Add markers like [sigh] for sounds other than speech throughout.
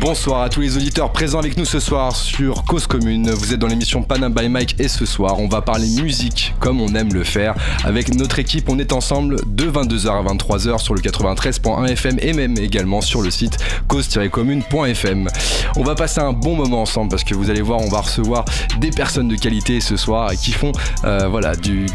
Bonsoir à tous les auditeurs présents avec nous ce soir sur Cause Commune. Vous êtes dans l'émission Panam by Mike et ce soir, on va parler musique comme on aime le faire. Avec notre équipe, on est ensemble de 22h à 23h sur le 93.1 FM et même également sur le site cause-commune.fm. On va passer un bon moment ensemble parce que vous allez voir, on va recevoir des personnes de qualité ce soir qui font euh, voilà, de,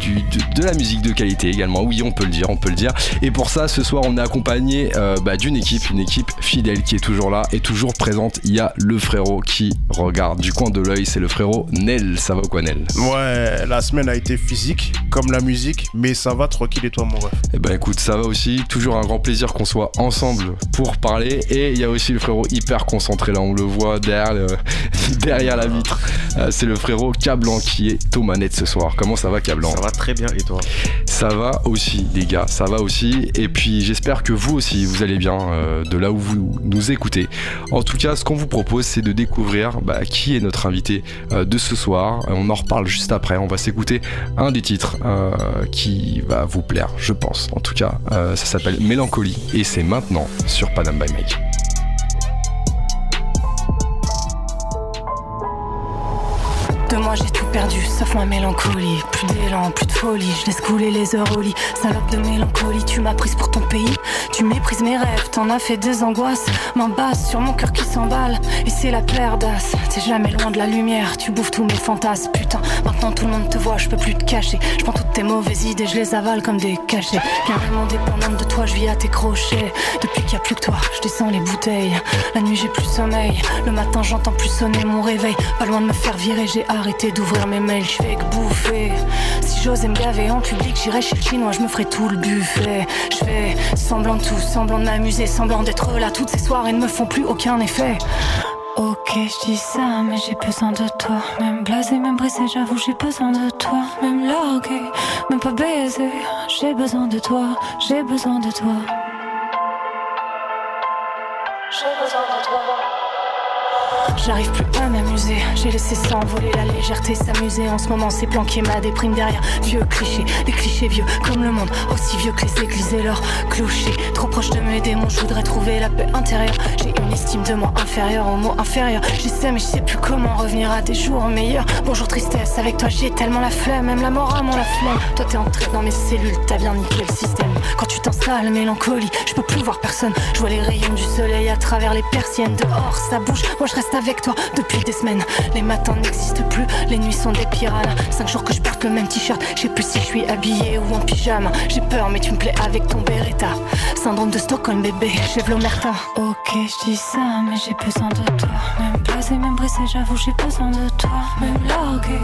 la musique de qualité également. Oui, on peut le dire, on peut le dire. Et pour ça, ce soir, on est accompagné euh, bah, d'une équipe, une équipe fidèle qui est toujours là et toujours présente. Il y a le frérot qui regarde du coin de l'œil, c'est le frérot Nel. Ça va ou quoi, Nel? Ouais, la semaine a été physique, comme la musique, mais ça va tranquille et toi, mon ref? Eh ben écoute, ça va aussi. Toujours un grand plaisir qu'on soit ensemble pour parler. Et il y a aussi le frérot hyper concentré là, on le voit derrière, [laughs] derrière la vitre. Euh, c'est le frérot Cablan qui est aux manettes ce soir. Comment ça va, Cablan? Ça va très bien et toi? Ça va aussi, les gars, ça va aussi. Et puis j'espère que vous aussi, vous allez bien euh, de là où vous nous écoutez. En tout cas, ce qu'on vous propose, c'est de découvrir bah, qui est notre invité euh, de ce soir. On en reparle juste après. On va s'écouter un des titres qui va vous plaire, je pense. En tout cas, ça s'appelle Mélancolie et c'est maintenant sur Panam by Mike. Perdu, sauf ma mélancolie. Plus d'élan, plus de folie, je laisse couler les heures au lit. Salope de mélancolie, tu m'as prise pour ton pays. Tu méprises mes rêves, t'en as fait des angoisses. M'embasse sur mon cœur qui s'emballe. Et c'est la d'as. T'es jamais loin de la lumière, tu bouffes tous mes fantasmes. Putain, maintenant tout le monde te voit, je peux plus te cacher. Je prends toutes tes mauvaises idées, je les avale comme des cachets. Carrément dépendante de toi, je vis à tes crochets. Depuis qu'il y a plus que toi, je descends les bouteilles. La nuit j'ai plus sommeil. Le matin j'entends plus sonner mon réveil. Pas loin de me faire virer, j'ai arrêté d'ouvrir mes mails, je fais que bouffer. Si j'osais me gaver en public, j'irais chez le chinois, je me ferais tout le buffet. Je fais semblant de tout, semblant de m'amuser, semblant d'être là. Toutes ces soirées ne me font plus aucun effet. Ok, je dis ça, mais j'ai besoin de toi. Même blasé, même brisé, j'avoue, j'ai besoin de toi. Même largué, même pas baisé, j'ai besoin de toi, j'ai besoin de toi. J'ai besoin de toi. J'arrive plus à m'amuser, j'ai laissé s'envoler la légèreté s'amuser en ce moment c'est planqué ma déprime derrière vieux clichés, des clichés vieux comme le monde, aussi vieux que les églises et leurs clochers. Trop proche de mes démons, je voudrais trouver la paix intérieure. J'ai une estime de moi inférieure au mot inférieur. J'essaie mais je sais plus comment revenir à des jours meilleurs. Bonjour tristesse, avec toi j'ai tellement la flemme, même la mort a mon la flemme. Toi t'es entré dans mes cellules, t'as bien niqué le système. Quand tu t'installes, mélancolie, je peux plus voir personne. Je vois les rayons du soleil à travers les persiennes. Dehors ça bouge, moi je reste avec toi depuis des semaines. Les matins n'existent plus, les nuits sont des piranhas. Cinq jours que je porte le même t-shirt, je sais plus si je suis habillée ou en pyjama. J'ai peur, mais tu me plais avec ton Beretta. Syndrome de Stockholm, bébé, j'ai l'omerta. Ok, je dis ça, mais j'ai besoin de toi. Même blasé, même brisé, j'avoue, j'ai besoin de toi. Même largué,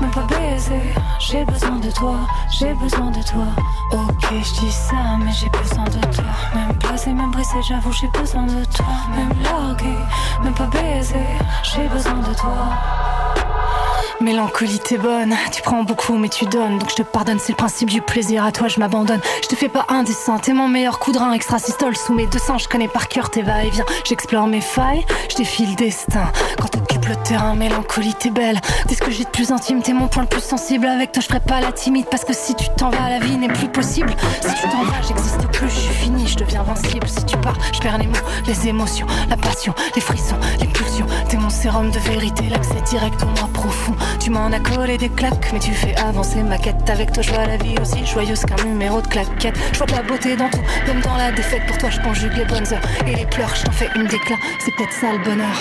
même pas baisé, j'ai besoin de toi, j'ai besoin de toi. Ok, je dis ça, mais j'ai besoin de toi. Même blasé, même brisé, j'avoue, j'ai besoin de toi. Même largué, même pas baisé, j'ai besoin de toi. Mélancolie, t'es bonne, tu prends beaucoup mais tu donnes, donc je te pardonne, c'est le principe du plaisir, à toi je m'abandonne. Je te fais pas indécent, t'es mon meilleur coup de extra systole sous mes deux seins, je connais par cœur tes va-et-vient. J'explore mes failles, je défie le destin. Quand t'occupes le terrain, mélancolie, t'es belle. T'es ce que j'ai de plus intime, t'es mon point le plus sensible. Avec toi, je ferai pas la timide, parce que si tu t'en vas, la vie n'est plus possible. Si tu t'en vas, j'existe plus, je suis fini, je deviens invincible. Si tu pars, je perds les mots, les émotions, la passion, les frissons, les pulsions. Sérum de vérité, l'accès direct au moi profond. Tu m'en as collé des claques, mais tu fais avancer ma quête. Avec toi, je vois la vie aussi joyeuse qu'un numéro de claquette. Je vois de la beauté dans tout, même dans la défaite. Pour toi, je conjugue les bonnes heures et les pleurs. Je t'en fais une déclat, c'est peut-être ça le bonheur.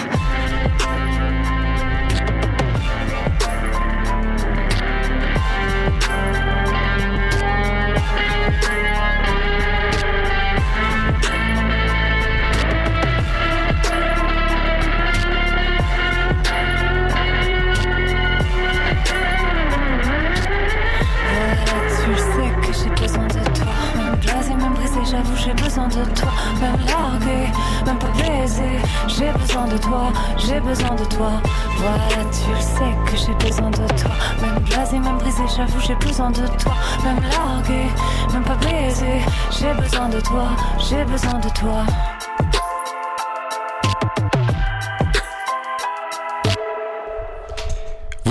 J'ai besoin de toi, j'ai besoin de toi. Voilà, tu le sais que j'ai besoin de toi. Même blasé, même brisé, j'avoue, j'ai besoin de toi. Même largué, même pas baisé. J'ai besoin de toi, j'ai besoin de toi.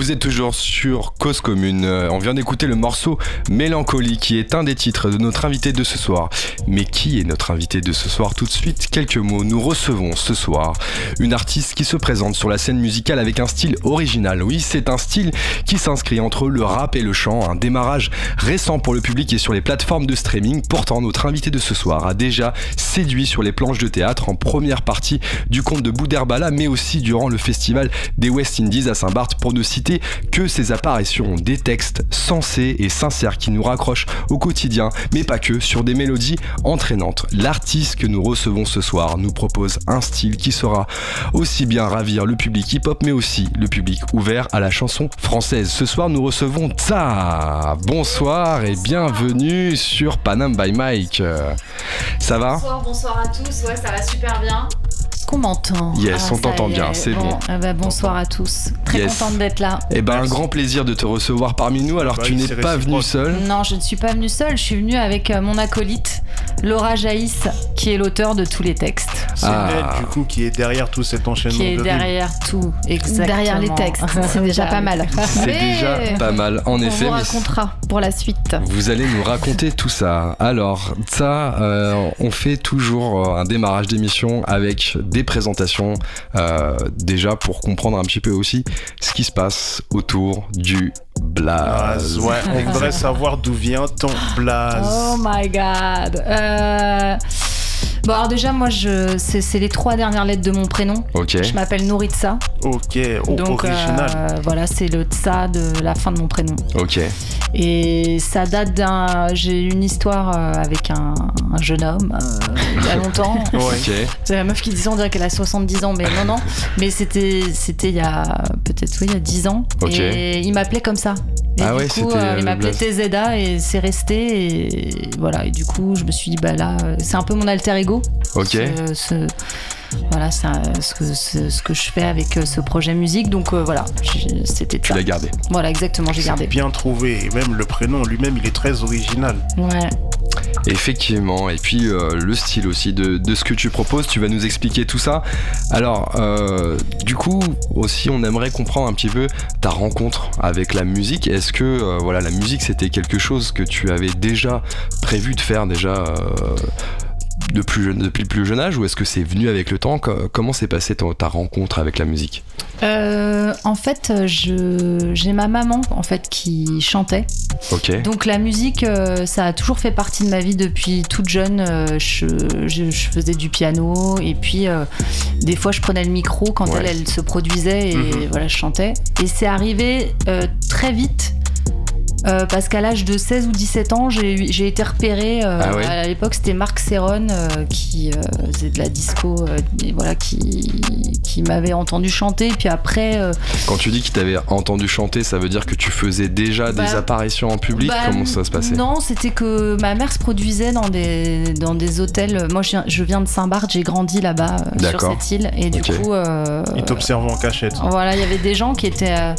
Vous êtes toujours sur Cause Commune. Euh, on vient d'écouter le morceau Mélancolie qui est un des titres de notre invité de ce soir. Mais qui est notre invité de ce soir Tout de suite, quelques mots. Nous recevons ce soir une artiste qui se présente sur la scène musicale avec un style original. Oui, c'est un style qui s'inscrit entre le rap et le chant, un démarrage récent pour le public et sur les plateformes de streaming. Pourtant, notre invité de ce soir a déjà séduit sur les planches de théâtre en première partie du conte de Boudherbala, mais aussi durant le festival des West Indies à Saint-Barth pour ne citer que ses apparitions, des textes sensés et sincères qui nous raccrochent au quotidien, mais pas que, sur des mélodies entraînantes. L'artiste que nous recevons ce soir nous propose un style qui saura aussi bien ravir le public hip-hop, mais aussi le public ouvert à la chanson française. Ce soir, nous recevons Tsa. Bonsoir et bienvenue sur Panam by Mike. Ça va? Bonsoir, bonsoir à tous. Ouais, ça va super bien qu'on m'entend. Yes, ah, on t'entend bien, c'est bon. Ah bah, bonsoir à tous. Très contente d'être là. Eh ben, un grand plaisir de te recevoir parmi nous. Alors, tu n'es pas venu seul Non, je ne suis pas venu seul. Je suis venu avec euh, mon acolyte, Laura Jaïs, qui est l'auteur de tous les textes. C'est ah. elle, du coup, qui est derrière tout cet enchaînement. Qui est derrière tout, exactement. Derrière les textes. [laughs] C'est déjà pas mal. C'est déjà pas mal, en effet. On vous racontera pour la suite. Vous allez nous raconter tout ça. Alors, ça, euh, on fait toujours euh, un démarrage d'émission avec des présentations euh, déjà pour comprendre un petit peu aussi ce qui se passe autour du blaze. Ouais, on voudrait savoir d'où vient ton blaze. Oh my god. Euh, Bon, alors déjà, moi, je, c'est, les trois dernières lettres de mon prénom. Ok. Je m'appelle Nouritsa. Ok, Donc, original. Euh, voilà, c'est le tsa de la fin de mon prénom. Ok. Et ça date d'un. J'ai une histoire euh, avec un, jeune homme euh, il y a longtemps. [laughs] ok. C'est la meuf qui disait, on dirait qu'elle a 70 ans, mais non, non. Mais c'était, c'était il y a peut-être, oui, il y a 10 ans. Ok. Et il m'appelait comme ça. Et ah du ouais, coup, il m'appelait TZA et c'est resté. Et voilà. Et du coup, je me suis dit, bah là, c'est un peu mon alter ego. Ok. voilà, c'est ce que, ce que je fais avec euh, ce projet musique. Donc euh, voilà, c'était Tu l'as gardé. Voilà, exactement, j'ai gardé. Bien trouvé. Et même le prénom lui-même, il est très original. Ouais. Effectivement, et puis euh, le style aussi de, ce que tu proposes, tu vas nous expliquer tout ça. Alors, du coup, aussi, on aimerait comprendre un petit peu ta rencontre avec la musique. Est-ce que voilà, la musique, c'était quelque chose que tu avais déjà prévu de faire déjà depuis le plus jeune âge ou est-ce que c'est venu avec le temps? Comment s'est passée ta, rencontre avec la musique? Euh, En fait, j'ai ma maman en fait qui chantait. Ok. Donc la musique, euh, ça a toujours fait partie de ma vie depuis toute jeune. Euh, je, faisais du piano et puis des fois je prenais le micro quand elle, elle se produisait et mhm. voilà, je chantais. Et c'est arrivé très vite euh, parce qu'à l'âge de 16 ou 17 ans, j'ai été repérée. Euh, ah à l'époque, c'était Marc Serron euh, qui faisait de la disco, et voilà, qui, qui m'avait entendu chanter. Et puis après. Quand tu dis qu'il t'avait entendu chanter, ça veut dire que tu faisais déjà des bah, apparitions en public? bah, Comment ça se passait? Non, c'était que ma mère se produisait dans des, dans des hôtels. Moi, je viens, de Saint-Barth, j'ai grandi là-bas, sur cette île. Et du coup. Ils t'observent en cachette. Voilà, il y avait des gens qui étaient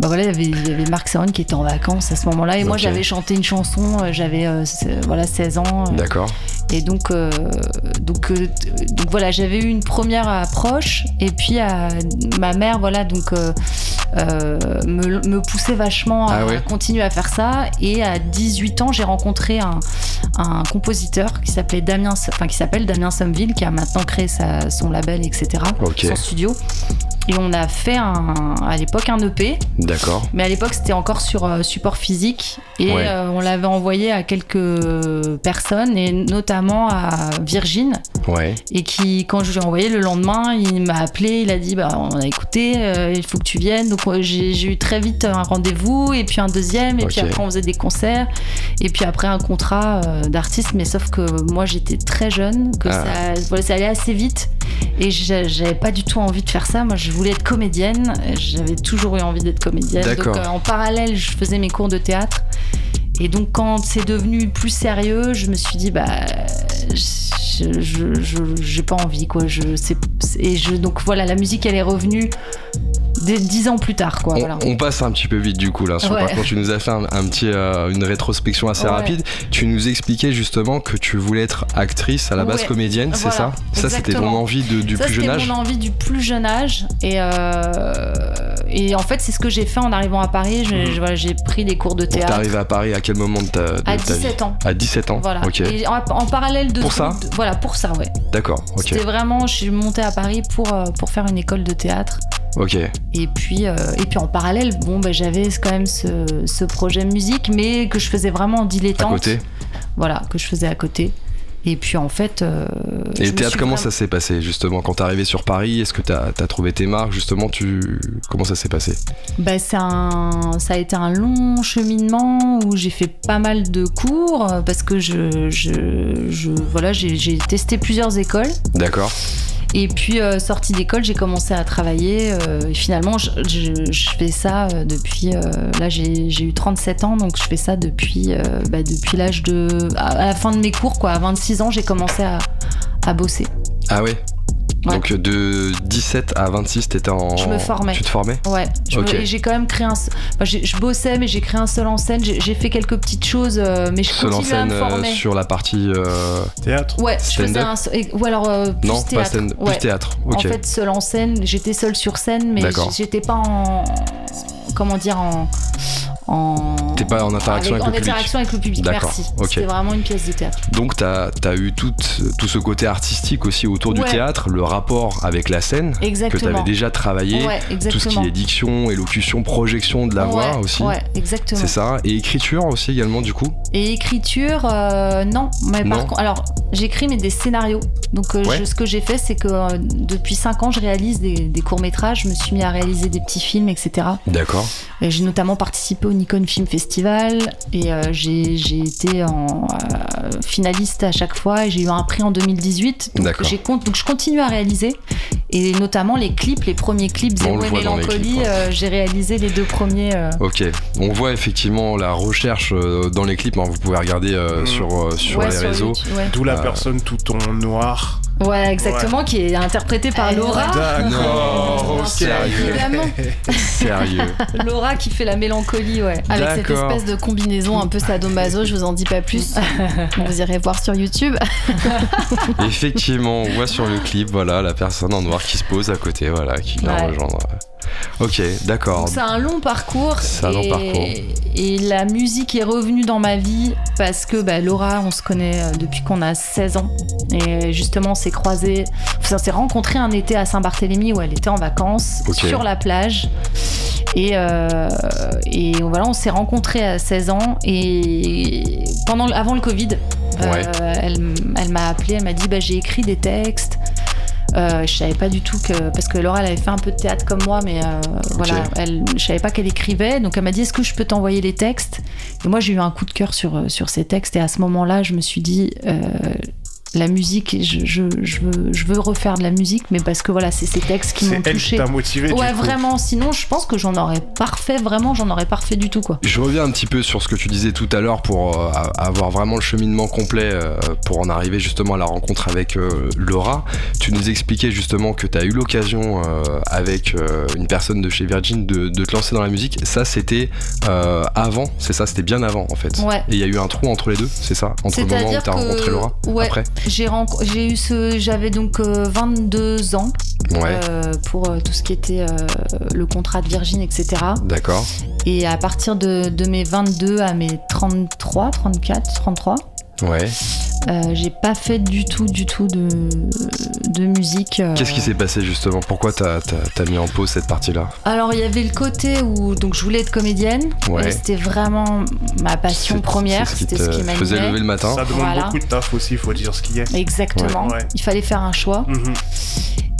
bah voilà, il y avait, Marc Serron qui était en vacances à ce moment-là et moi j'avais chanté une chanson, euh, j'avais euh, voilà 16 ans. Euh. D'accord. Et donc donc donc voilà, j'avais eu une première approche et puis ma mère voilà donc me, poussait vachement à, ah continuer à faire ça et à 18 ans j'ai rencontré un, compositeur qui s'appelait Damien enfin qui s'appelle Damien Somville qui a maintenant créé son label etc son studio et on a fait un, à l'époque un EP. D'accord. Mais à l'époque, c'était encore sur euh, support physique. Et euh, on l'avait envoyé à quelques personnes, et notamment à Virgin. Ouais. Et qui, quand je lui ai envoyé le lendemain, il m'a appelé, il a dit bah, On a écouté, euh, il faut que tu viennes. Donc j'ai eu très vite un rendez-vous, et puis un deuxième, et puis après on faisait des concerts, et puis après un contrat d'artiste. Mais sauf que moi j'étais très jeune, que ah. ça, voilà, ça allait assez vite. Et j'avais pas du tout envie de faire ça. Moi, je voulais être comédienne. J'avais toujours eu envie d'être comédienne. Donc, euh, en parallèle, je faisais mes cours de théâtre. Et donc, quand c'est devenu plus sérieux, je me suis dit, bah, je j'ai pas envie, quoi. Je, et je, donc, voilà, la musique, elle est revenue dix ans plus tard. Quoi, on, passe un petit peu vite du coup là. Sur Par contre, tu nous as fait un, petit, euh, une rétrospection assez rapide. Tu nous expliquais justement que tu voulais être actrice à la base comédienne, c'est ça? Ça, c'était ton envie de, du plus jeune âge? C'était mon envie du plus jeune âge. Et, euh, et en fait, c'est ce que j'ai fait en arrivant à Paris. Je- Mhm. voilà, j'ai pris des cours de Donc t'es théâtre arrivé à Paris à quel moment de ta, de à ta vie? 17 ans. À 17 ans Voilà. Ok. Et en, en parallèle de Pour tout- ça? de- Voilà, pour ça, ouais. D'accord, ok. C'était vraiment, je suis montée à Paris pour, euh, pour faire une école de théâtre. Ok. Et puis, euh, et puis en parallèle, bon, ben, j'avais quand même ce, ce projet musique, mais que je faisais vraiment en À dilettante. côté. Voilà, que je faisais à côté. Et puis en fait. euh, Et le théâtre, comment vraiment- ça s'est passé justement quand t'es arrivé sur Paris? Est-ce que t'as as trouvé tes marques? Justement tu... Comment ça s'est passé? Bah, un, ça a été un long cheminement où j'ai fait pas mal de cours parce que je, je, je- voilà, j'ai testé plusieurs écoles. D'accord. Et puis, euh, sortie d'école, j'ai commencé à travailler. euh, et finalement, je, fais ça euh, depuis. là, j'ai eu 37 ans, donc je fais ça depuis, bah, depuis l'âge de. À, à la fin de mes cours, quoi. À 26 ans, j'ai commencé à, à bosser. Ah ouais? Ouais. Donc de 17 à 26, t'étais en. Je me formais. Tu te formais Ouais, j'ai quand même créé un. enfin, je bossais, mais j'ai créé un seul en scène. J'ai fait quelques petites choses, euh, mais je Seul en continue à scène me euh, former. sur la partie. euh, Théâtre Ouais, je faisais un. Ou alors euh, plus Non, pas théâtre. scène, Ouais. plus théâtre. Ok. En fait, seul en scène, j'étais seule sur scène, mais j'étais pas en. Comment dire En. En... T'es pas en interaction avec, en le public. interaction avec le public, D'accord, merci. ok. C'était vraiment une pièce de théâtre. Donc t'as as eu tout, tout ce côté artistique aussi autour du théâtre, le rapport avec la scène que Exactement. t'avais déjà travaillé, Ouais, tout ce qui est diction, élocution, projection de la voix aussi. Exactement. C'est ça. Et écriture aussi également du coup? Et écriture, euh, non. Mais Non. par contre, alors j'écris mais des scénarios. Donc euh, je- ce que j'ai fait, c'est que euh, depuis 5 ans, je réalise des, courts métrages. Je me suis mis à réaliser des petits films, etc. D'accord. Et J'ai notamment participé au Nikon Film Festival et euh, j'ai été en euh, finaliste à chaque fois et j'ai eu un prix en 2018. Donc, D'accord. j'ai con- donc je continue à réaliser et notamment les clips, les premiers clips On Zéro le et voit dans les Mélancolie. clips, ouais. euh, j'ai réalisé les deux premiers. euh, Ok. On voit effectivement la recherche euh, dans les clips. hein, vous pouvez regarder euh, Mm. sur euh, sur ouais, les réseaux. Ouais. D'où la Euh, personne tout en noir. Ouais, exactement, qui est interprété par Euh, Laura. D'accord, [laughs] Non, ok. sérieux. Évidemment, [laughs] Sérieux. Laura qui fait la mélancolie, ouais. avec cette D'accord. espèce de combinaison un peu sadomaso, je vous en dis pas plus. [laughs] vous irez voir sur YouTube. Effectivement, on voit sur le clip, voilà, la personne en noir qui se pose à côté, voilà, qui vient Ouais. rejoindre. Ok, d'accord. C'est un long parcours. C'est un long parcours. Et la musique est revenue dans ma vie parce que bah, Laura, on se connaît euh, depuis qu'on a 16 ans. Et justement, on s'est croisés, enfin, on s'est rencontrés un été à Saint-Barthélemy où elle était en vacances sur la plage. Et, euh, et voilà, on s'est rencontrés à 16 ans et pendant, avant le Covid, euh, elle, elle m'a appelé, elle m'a dit bah, j'ai écrit des textes. Euh, je savais pas du tout que parce que Laura elle avait fait un peu de théâtre comme moi mais euh, voilà elle je savais pas qu'elle écrivait. Donc elle m'a dit est-ce que je peux t'envoyer les textes? Et moi j'ai eu un coup de cœur sur euh, sur ces textes. Et à ce moment-là je me suis dit euh, la musique je, je, je veux je veux refaire de la musique mais parce que voilà c'est ces textes qui m'ont qui touché t'a motivé. ouais du coup. vraiment sinon je pense que j'en aurais parfait vraiment j'en aurais parfait du tout quoi Je reviens un petit peu sur ce que tu disais tout à l'heure pour euh, a- avoir vraiment le cheminement complet euh, pour en arriver justement à la rencontre avec euh, Laura. Tu nous expliquais justement que tu as eu l'occasion euh, avec euh, une personne de chez Virgin de, de te lancer dans la musique. Ça, c'était euh, avant, c'est ça, c'était bien avant en fait. Ouais. Et il y a eu un trou entre les deux, c'est ça? Entre le moment où tu as que- rencontré Laura ouais. Après? J'ai eu ce j'avais donc euh, 22 ans Ouais, euh, pour euh, tout ce qui était euh, le contrat de Virgin, etc. d'accord. Et à partir de, de mes 22 à mes 33, 34, 33, Ouais. Euh, j'ai pas fait du tout, du tout de, de musique. euh. Qu'est-ce qui s'est passé justement? Pourquoi t'as as, mis en pause cette partie-là? Alors il y avait le côté où donc je voulais être comédienne. Ouais. C'était vraiment ma passion première. c'est ce qui C'était ce qui faisait m'animait. lever le matin. Ça demande Voilà. beaucoup de taf aussi, il faut dire ce qui est. Exactement. Ouais. Ouais. Il fallait faire un choix. Mhm.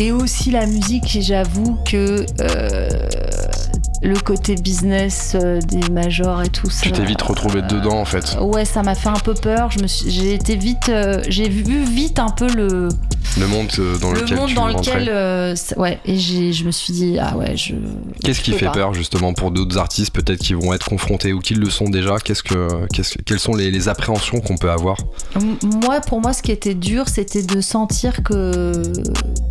Et aussi la musique, j'avoue que euh, le côté business euh, des majors et tout ça. Tu t'es vite retrouvé dedans en fait. Ouais, ça m'a fait un peu peur. Je me suis, j'ai été vite, euh, j'ai vu vite un peu le, Le monde euh, dans le lequel monde tu dans lequel, euh, ouais. Et j'ai, je me suis dit ah ouais, je. Qu'est-ce qui fait pas. peur justement pour d'autres artistes peut-être qui vont être confrontés ou qui le sont déjà? Qu'est-ce que, qu'est-ce que- quelles sont les, les appréhensions qu'on peut avoir? M- Moi, pour moi, ce qui était dur, c'était de sentir que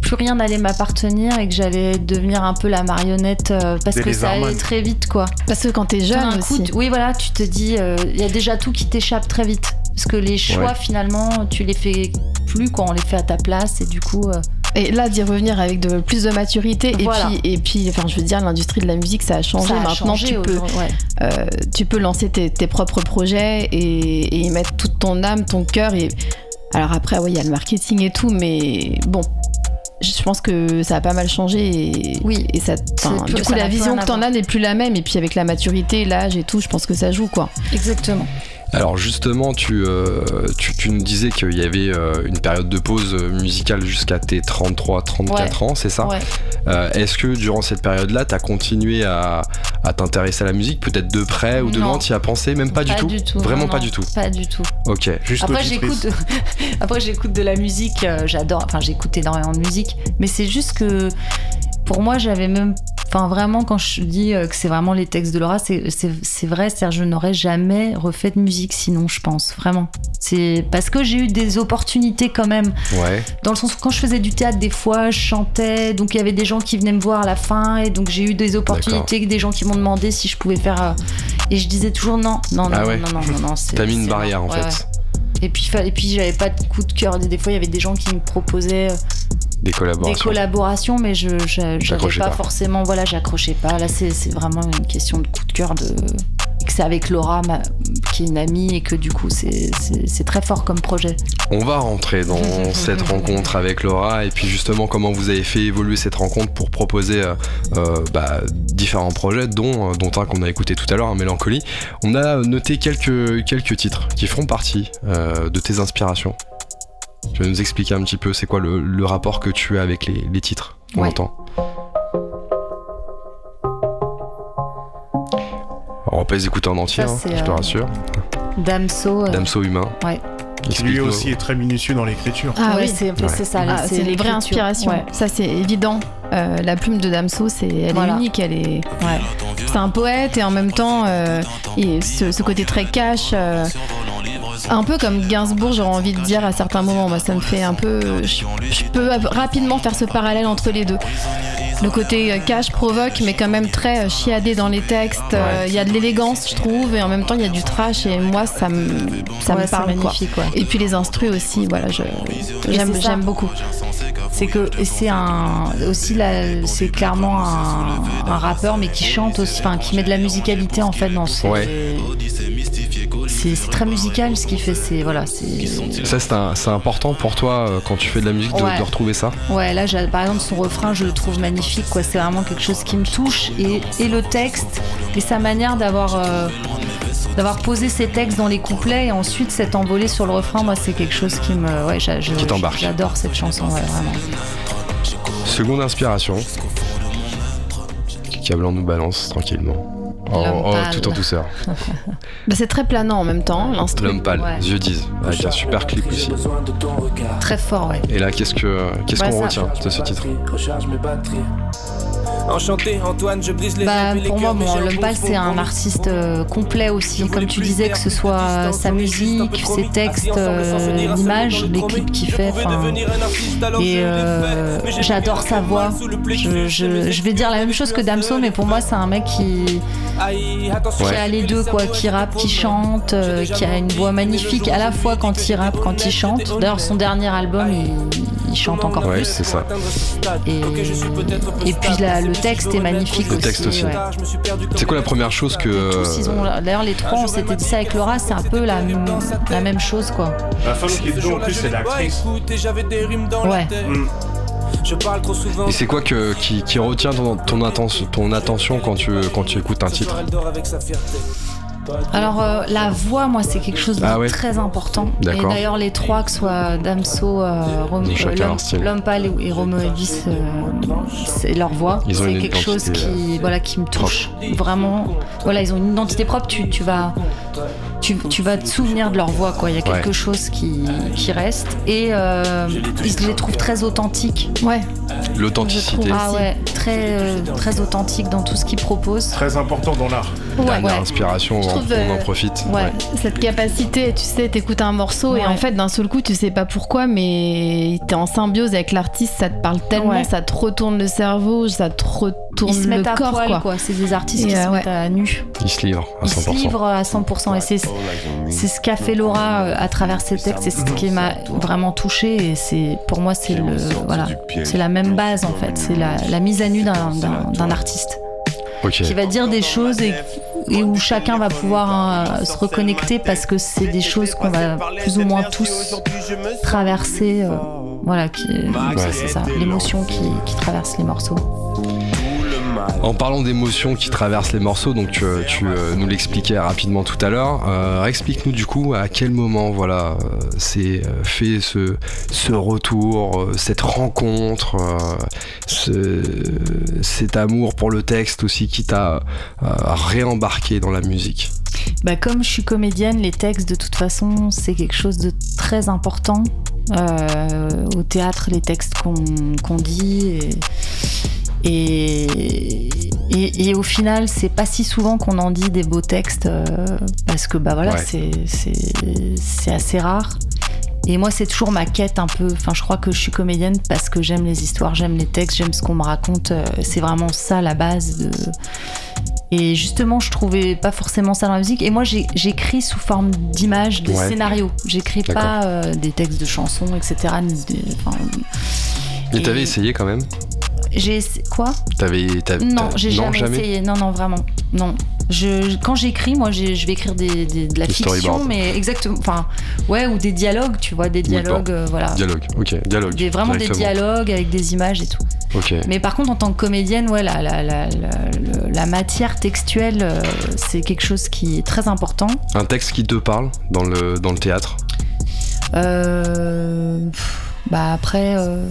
plus rien n'allait m'appartenir et que j'allais devenir un peu la marionnette euh, parce Des que ça très vite, quoi. Parce que quand t'es jeune coup, aussi. tu- oui, voilà, tu te dis, euh, il y a déjà tout qui t'échappe très vite. Parce que les choix, Ouais. finalement, tu les fais plus, quoi. On les fait à ta place et du coup, euh, Et là, d'y revenir avec de plus de maturité. Et puis, et puis, enfin, je veux dire, l'industrie de la musique, ça a changé. Ça a Maintenant, changé tu peux, ouais. euh, tu peux lancer tes, tes propres projets et, et y mettre toute ton âme, ton cœur. Et alors après, oui, il y a le marketing et tout, mais bon. Je pense que ça a pas mal changé et, Oui. et ça, plus- du coup ça la vision que t'en as n'est plus la même et puis avec la maturité, l'âge et tout, je pense que ça joue quoi. Exactement. Alors justement, tu, euh, tu, tu nous disais qu'il y avait euh, une période de pause euh, musicale jusqu'à tes 33-34 ans, c'est ça Ouais. Euh, Est-ce que durant cette période-là, tu as continué à, à t'intéresser à la musique, peut-être de près ou de Non. loin, tu y as pensé Même pas, du, tout Vraiment non, pas non, du tout Pas du tout. Ok. Juste Après j'écoute, [laughs] après j'écoute de la musique, euh, j'adore, enfin j'écoute énormément de musique, mais c'est juste que pour moi j'avais même, enfin vraiment quand je dis euh, que c'est vraiment les textes de Laura, c'est vrai, c'est-à-dire je n'aurais jamais refait de musique sinon, je pense vraiment. C'est parce que j'ai eu des opportunités quand même, Ouais. dans le sens où quand je faisais du théâtre des fois je chantais, donc il y avait des gens qui venaient me voir à la fin et donc j'ai eu des opportunités, des gens qui m'ont demandé si je pouvais faire, euh, et je disais toujours non, non, non, Ah ouais. non, non, non, non, c'est- T'as mis une barrière non. en Ouais, fait. Et puis, et puis j'avais pas de coup de cœur. Des fois, il y avait des gens qui me proposaient euh, Des des collaborations. mais je J'accrochais pas, pas. forcément. Voilà, j'accrochais pas. Là, c'est c'est vraiment une question de coup de cœur. De... et que C'est avec Laura, ma- qui est une amie, et que du coup, c'est- très fort comme projet. On va rentrer dans [laughs] cette rencontre avec Laura et puis justement comment vous avez fait évoluer cette rencontre pour proposer euh, euh, bah, différents projets, dont, euh, dont un qu'on a écouté tout à l'heure, un Mélancolie. On a noté quelques, quelques titres qui feront partie euh, de tes inspirations. Tu vas nous expliquer un petit peu c'est quoi le, le rapport que tu as avec les, les titres qu'on Ouais. entend? On va pas les écouter en entier, Ça, hein, je te euh, rassure. Damso. euh, Damso humain. ouais. Qui lui aussi est très minutieux dans l'écriture. Ah Ouais, oui, c'est Ouais. ça. Ah, c'est les vraies inspirations. Ouais. Ça, c'est évident. Euh, la plume de Damso, c'est, elle Voilà. est unique. Elle est, Ouais. c'est un poète et en même temps, euh, et ce, ce côté très cash, euh, un peu comme Gainsbourg, j'aurais envie de dire à certains moments. Moi, ça me fait un peu. Je, je peux rapidement faire ce parallèle entre les deux. Le côté euh, cash provoque, mais quand même très euh, chiadé dans les textes. Euh, Il y a de l'élégance, je trouve, et en même temps, il y a du trash. Et moi, ça me, ça Ouais, me parle. quoi. magnifique. ouais. Et puis les instrus aussi, voilà, j'aime, beaucoup. C'est que et c'est un aussi là, c'est clairement un, un rappeur mais qui chante aussi, enfin qui met de la musicalité en fait dans ses. C'est très musical ce qu'il fait. C'est voilà, c'est. Ça, c'est, important pour toi euh, quand tu fais de la musique de, Ouais. de retrouver ça Ouais, là, par exemple, son refrain, je le trouve magnifique. Quoi, c'est vraiment quelque chose qui me touche et, et le texte et sa manière d'avoir. euh, D'avoir posé ses textes dans les couplets et ensuite s'être envolé sur le refrain, moi c'est quelque chose qui me. Ouais. J'adore cette chanson, ouais, vraiment. Seconde inspiration. Câblant nous balance tranquillement. Oh, oh, tout en douceur. [laughs] Bah, c'est très planant en même temps, l'instru. L'homme pâle, Ouais. yeux disent, avec un super clip aussi. Très fort, ouais. Et là, qu'est-ce que qu'est-ce Ouais, qu'on ça- retient de ce titre? Enchanté Antoine, je brise les Bah, pour moi, bon, bon c'est un artiste euh, complet aussi. Comme tu disais, que ce soit sa musique, ses textes, euh, l'image, les clips qu'il fait. Et j'adore sa voix. Je, je- je vais dire la même chose que Damso, mais pour moi, c'est un mec qui, qui Ouais. a les deux, quoi. Qui rappe, qui chante, qui a une voix magnifique à la fois quand il rappe, quand il chante. D'ailleurs, son dernier album, il, il chante encore Ouais, plus. c'est ça. Et, et puis la- le texte est magnifique Le aussi. texte aussi. ouais. C'est quoi la première chose que D'ailleurs, les trois, on s'était dit ça avec Laura, c'est un peu la, la même chose, quoi. La femme qui est dedans, en plus, c'est l'actrice. Ouais. Je parle trop souvent. et c'est quoi que qui, qui retient ton, ton attention quand tu quand tu écoutes un titre Alors, euh, la voix, moi, c'est quelque chose de Ah ouais. très important. Et d'ailleurs, les trois, que ce soit Damso, euh, euh, L'Homme- Pâle et, et Elvis, euh, c'est leur voix. C'est quelque chose qui, voilà, qui me touche. Vraiment, voilà, ils ont une identité propre. Tu, tu vas, tu, tu vas te souvenir de leur voix, quoi. Il y a quelque Ouais. chose qui, qui reste. Et ils les trouvent très authentiques. Ouais, L'authenticité. Ah ouais, très, euh, très authentique dans tout ce qu'il propose. Très important dans l'art. Ouais, ouais. L'inspiration, Je on, trouve, on en euh, profite. Ouais. Cette capacité, tu sais, t'écoutes un morceau et Ouais. en fait, d'un seul coup, tu sais pas pourquoi, mais t'es en symbiose avec l'artiste, ça te parle tellement, Ouais. ça te retourne le cerveau, ça te retourne Ils se le mettent à corps, poil, quoi. quoi. C'est des artistes Et, qui euh, se ouais. mettent à nu. Il se livre à Ils se 100%. livrent à 100%. Et c'est c'est ce qu'a fait Laura euh, à travers ses textes. C'est ce qui m'a vraiment touchée. Et c'est pour moi, c'est le voilà, c'est la même base en fait. C'est la, la mise à nu d'un- artiste qui va dire des choses et, et où chacun va pouvoir euh, se reconnecter parce que c'est des choses qu'on va plus ou moins tous traverser. euh, voilà, qui, Ouais. c'est ça, l'émotion qui, qui traverse les morceaux. En parlant d'émotions qui traversent les morceaux, donc tu, tu, euh, nous l'expliquais rapidement tout à l'heure. euh, Explique-nous du coup à quel moment voilà euh, c'est euh, fait ce, ce retour, euh, cette rencontre, euh, ce- cet amour pour le texte aussi qui t'a euh, réembarqué dans la musique? Bah, comme je suis comédienne, les textes, de toute façon, c'est quelque chose de très important. Euh, au théâtre, les textes qu'on dit. Et, et, et- et au final, c'est pas si souvent qu'on en dit des beaux textes, euh, parce que bah voilà, Ouais. c'est- assez rare. Et moi, c'est toujours ma quête un peu. Enfin, je crois que je suis comédienne parce que j'aime les histoires, j'aime les textes, j'aime ce qu'on me raconte. Euh, C'est vraiment ça la base de. Et justement, je trouvais pas forcément ça dans la musique. Et moi, j'écris sous forme d'images, de Ouais. scénarios. J'écris pas euh, des textes de chansons, etc. enfin, Et- t'avais essayé quand même? J'ai quoi? T'avais, Non, j'ai jamais, essayé. Non, non, vraiment. Non. Je, quand j'écris, moi, je vais écrire des, des- de la Des fiction, mais exactement. Enfin, ouais, ou des dialogues, tu vois, des Oui, dialogues, euh, voilà. Dialogue, ok, dialogue. Des, vraiment des dialogues avec des images et tout. Ok. Mais par contre, en tant que comédienne, ouais, la, la, la, la- matière textuelle, euh, c'est quelque chose qui est très important. Un texte qui te parle dans le, dans le théâtre? Euh, pff, bah après, euh,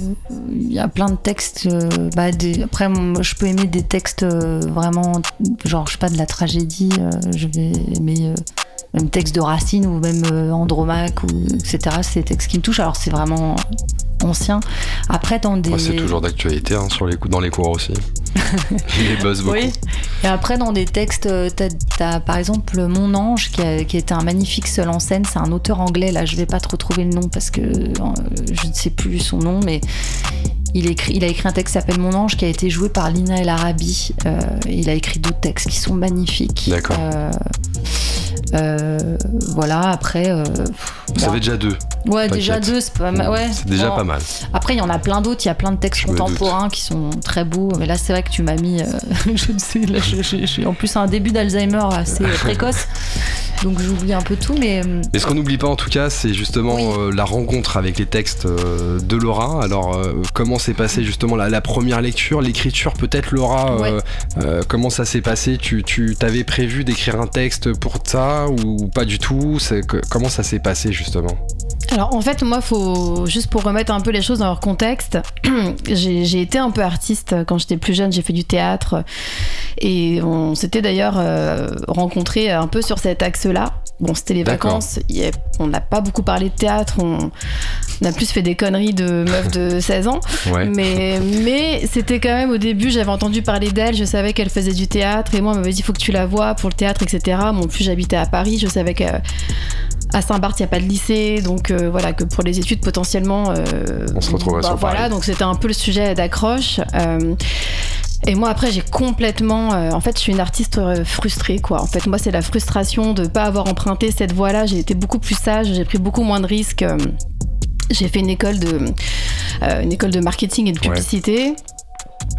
il y a plein de textes. euh, bah des- après, je peux aimer des textes euh, vraiment, genre, je sais pas, de la tragédie. je vais aimer même texte de Racine ou même Andromaque, ou, etc. C'est des textes qui me touchent. Alors, c'est vraiment ancien. Après, dans des. C'est toujours d'actualité hein, sur les dans les cours aussi. [laughs] les buzz beaucoup. Oui. Et après, dans des textes, euh, t'as, t'as, par exemple Mon Ange, qui, a, qui était un magnifique seul en scène. C'est un auteur anglais. Là, je vais pas trop trouver le nom parce que euh, je ne sais plus son nom, mais il, écrit, il a écrit un texte qui s'appelle Mon Ange, qui a été joué par Lina El Arabi. Euh, il a écrit d'autres textes qui sont magnifiques. D'accord. Euh, euh, voilà. Après. euh, bon. fait déjà deux. Ouais, déjà deux, c'est pas mal. Ouais, C'est déjà Bon, pas mal. après, il y en a plein d'autres. Il y a plein de textes Je contemporains qui sont très beaux. Mais là, c'est vrai que tu m'as mis. euh, [laughs] je ne sais, là, suis en plus un début d'Alzheimer assez euh, précoce. [laughs] Donc, j'oublie un peu tout. Mais Mais ce qu'on n'oublie pas en tout cas, c'est justement Oui. la rencontre avec les textes de Laura. Alors, comment s'est passé justement la, la première lecture, l'écriture? Peut-être, Laura Ouais. Comment ça s'est passé? Tu, tu t'avais prévu d'écrire un texte pour ça ou pas du tout C'est que- Comment ça s'est passé justement Alors en fait, moi, faut juste pour remettre un peu les choses dans leur contexte, [clears throat] j'ai été un peu artiste quand j'étais plus jeune. J'ai fait du théâtre et on s'était d'ailleurs euh, rencontrés un peu sur cet axe-là. Bon, c'était les vacances. on n'a pas beaucoup parlé de théâtre. On, on a plus fait des conneries de meufs de [laughs] 16 ans. Ouais. Mais, mais c'était quand même au début, j'avais entendu parler d'elle, je savais qu'elle faisait du théâtre et moi, on m'avait dit il faut que tu la vois pour le théâtre, etc. Moi, en plus, j'habitais à Paris, je savais qu'à à Saint-Barth, il n'y a pas de lycée, donc euh, voilà, que pour les études, potentiellement. euh, On se retrouverait bah, sur Paris. Voilà, donc c'était un peu le sujet d'accroche. euh, et moi après j'ai complètement, euh, en fait je suis une artiste euh, frustrée quoi. En fait moi c'est la frustration de pas avoir emprunté cette voie-là. J'ai été beaucoup plus sage, j'ai pris beaucoup moins de risques. euh, j'ai fait une école de, euh, une école de marketing et de Ouais. publicité.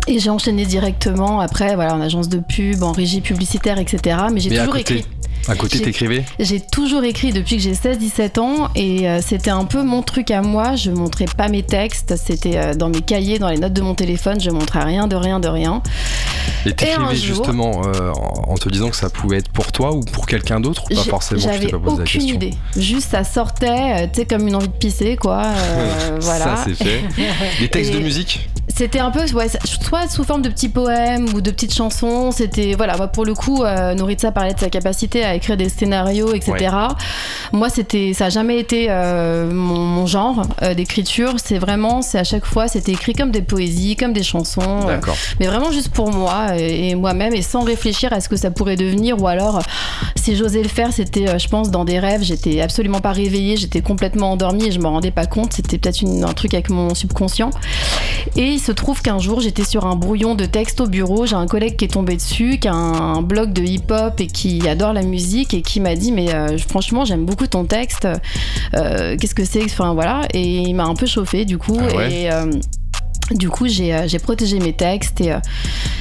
Et j'ai enchaîné directement après, voilà, en agence de pub, en régie publicitaire, etc. Mais j'ai toujours écrit. À côté t'écrivais J'ai toujours écrit depuis que j'ai 16-17 ans et euh, c'était un peu mon truc à moi. Je montrais pas mes textes, c'était euh, dans mes cahiers, dans les notes de mon téléphone, je montrais rien de rien de rien. Et t'écrivais justement euh, en te disant que ça pouvait être pour toi ou pour quelqu'un d'autre pas forcément J'avais aucune question. idée. Juste ça sortait, tu sais, comme une envie de pisser, quoi. voilà. [laughs] Ça c'est fait. [laughs] Des textes Et- de musique C'était un peu, ouais, soit sous forme de petits poèmes ou de petites chansons. C'était, voilà, moi pour le coup, euh, Nouritza parlait de sa capacité à écrire des scénarios, etc. Moi, c'était, ça a jamais été euh, mon, mon genre euh, d'écriture. C'est vraiment, c'est à chaque fois, c'était écrit comme des poésies, comme des chansons. euh, mais vraiment juste pour moi et, et moi-même et sans réfléchir à ce que ça pourrait devenir ou alors si j'osais le faire c'était euh, je pense dans des rêves j'étais absolument pas réveillée j'étais complètement endormie et je me rendais pas compte c'était peut-être un truc avec mon subconscient et il se trouve qu'un jour j'étais sur un brouillon de texte au bureau j'ai un collègue qui est tombé dessus qui a un blog de hip-hop et qui adore la musique et qui m'a dit mais euh, franchement j'aime beaucoup ton texte. Euh, qu'est-ce que c'est enfin voilà. Et il m'a un peu chauffé du coup. Ah ouais? Et euh, du coup, j'ai euh, j'ai protégé mes textes et euh,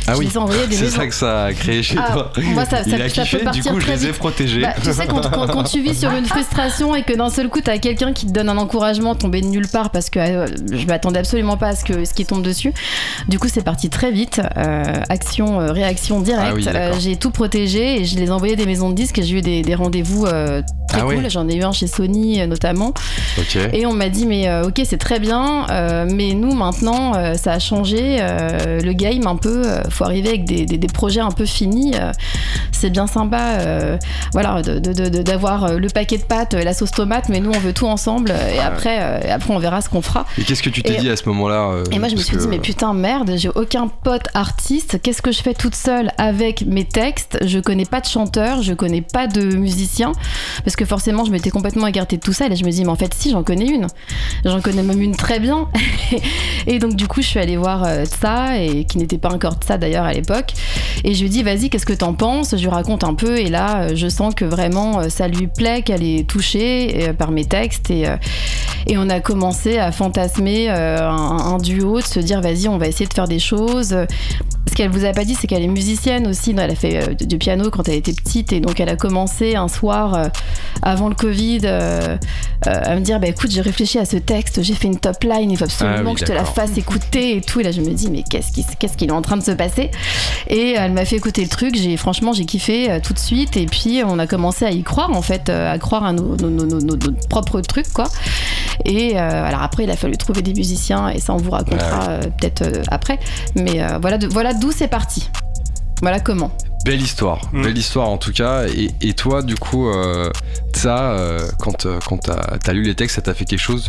Ah je oui. les ai envoyés des [laughs] C'est ça que ça a créé chez Ah, toi. moi, ça- Il ça- a ça kiffé, peut du coup je très les ai protégés. Bah, tu sais, quand, quand- quand tu vis sur une frustration et que d'un seul coup, t'as quelqu'un qui te donne un encouragement tombé de nulle part parce que euh, je m'attendais absolument pas à ce, que, ce qui tombe dessus. Du coup, c'est parti très vite. euh, action, euh, réaction directe. Ah oui, j'ai tout protégé et je les ai envoyés des maisons de disques et j'ai eu des, des rendez-vous très cool. J'en ai eu un chez Sony notamment. Et on m'a dit, mais ok, c'est très bien, mais nous maintenant, euh, ça a changé. euh, le game, un peu, euh, faut arriver avec des, des- des projets un peu finis. c'est bien sympa, voilà, d'avoir le paquet de pâtes, la sauce tomate, mais nous, on veut tout ensemble. Et après, et après, on verra ce qu'on fera. Et qu'est-ce que tu t'es dit à ce moment-là Et moi, je me suis que- dit, mais putain, merde, j'ai aucun pote artiste. Qu'est-ce que je fais toute seule avec mes textes? Je connais pas de chanteur, je connais pas de musicien. Parce que forcément, je m'étais complètement écartée de tout ça. Et je me dis, mais en fait, si, j'en connais une. J'en connais même une très bien. [laughs] et donc, du coup, je suis allée voir euh, Tsa, et qui n'était pas encore Tsa d'ailleurs à l'époque. Et je lui dis, vas-y, qu'est-ce que t'en penses? Je lui raconte un peu. Et là, euh, je sens que vraiment, euh, ça lui plaît, qu'elle est touchée euh, par mes textes. Et, euh, et on a commencé à fantasmer euh, un, un duo, de se dire vas-y, on va essayer de faire des choses. Ce qu'elle vous a pas dit, c'est qu'elle est musicienne aussi. Elle a fait euh, du piano quand elle était petite et donc elle a commencé un soir euh, avant le Covid euh, euh, à me dire bah écoute, j'ai réfléchi à ce texte, j'ai fait une top line, il faut absolument Ah oui, que je te la fasse écouter et tout. Et là, je me dis mais qu'est-ce qui qu'est-ce qu'il est en train de se passer? Et elle m'a fait écouter le truc. J'ai franchement j'ai kiffé euh, tout de suite et puis on a commencé à y croire en fait, euh, à croire à nos, nos, nos, nos- nos- nos propres trucs quoi. Et euh, alors après, il a fallu trouver des musiciens et ça on vous racontera euh, peut-être euh, après. Mais voilà, de- voilà d'où c'est parti. Voilà comment. Belle histoire, Mm. belle histoire en tout cas. Et, et toi, du coup, euh, ça, euh, quand, euh, quand t'as as lu les textes, ça t'a fait quelque chose?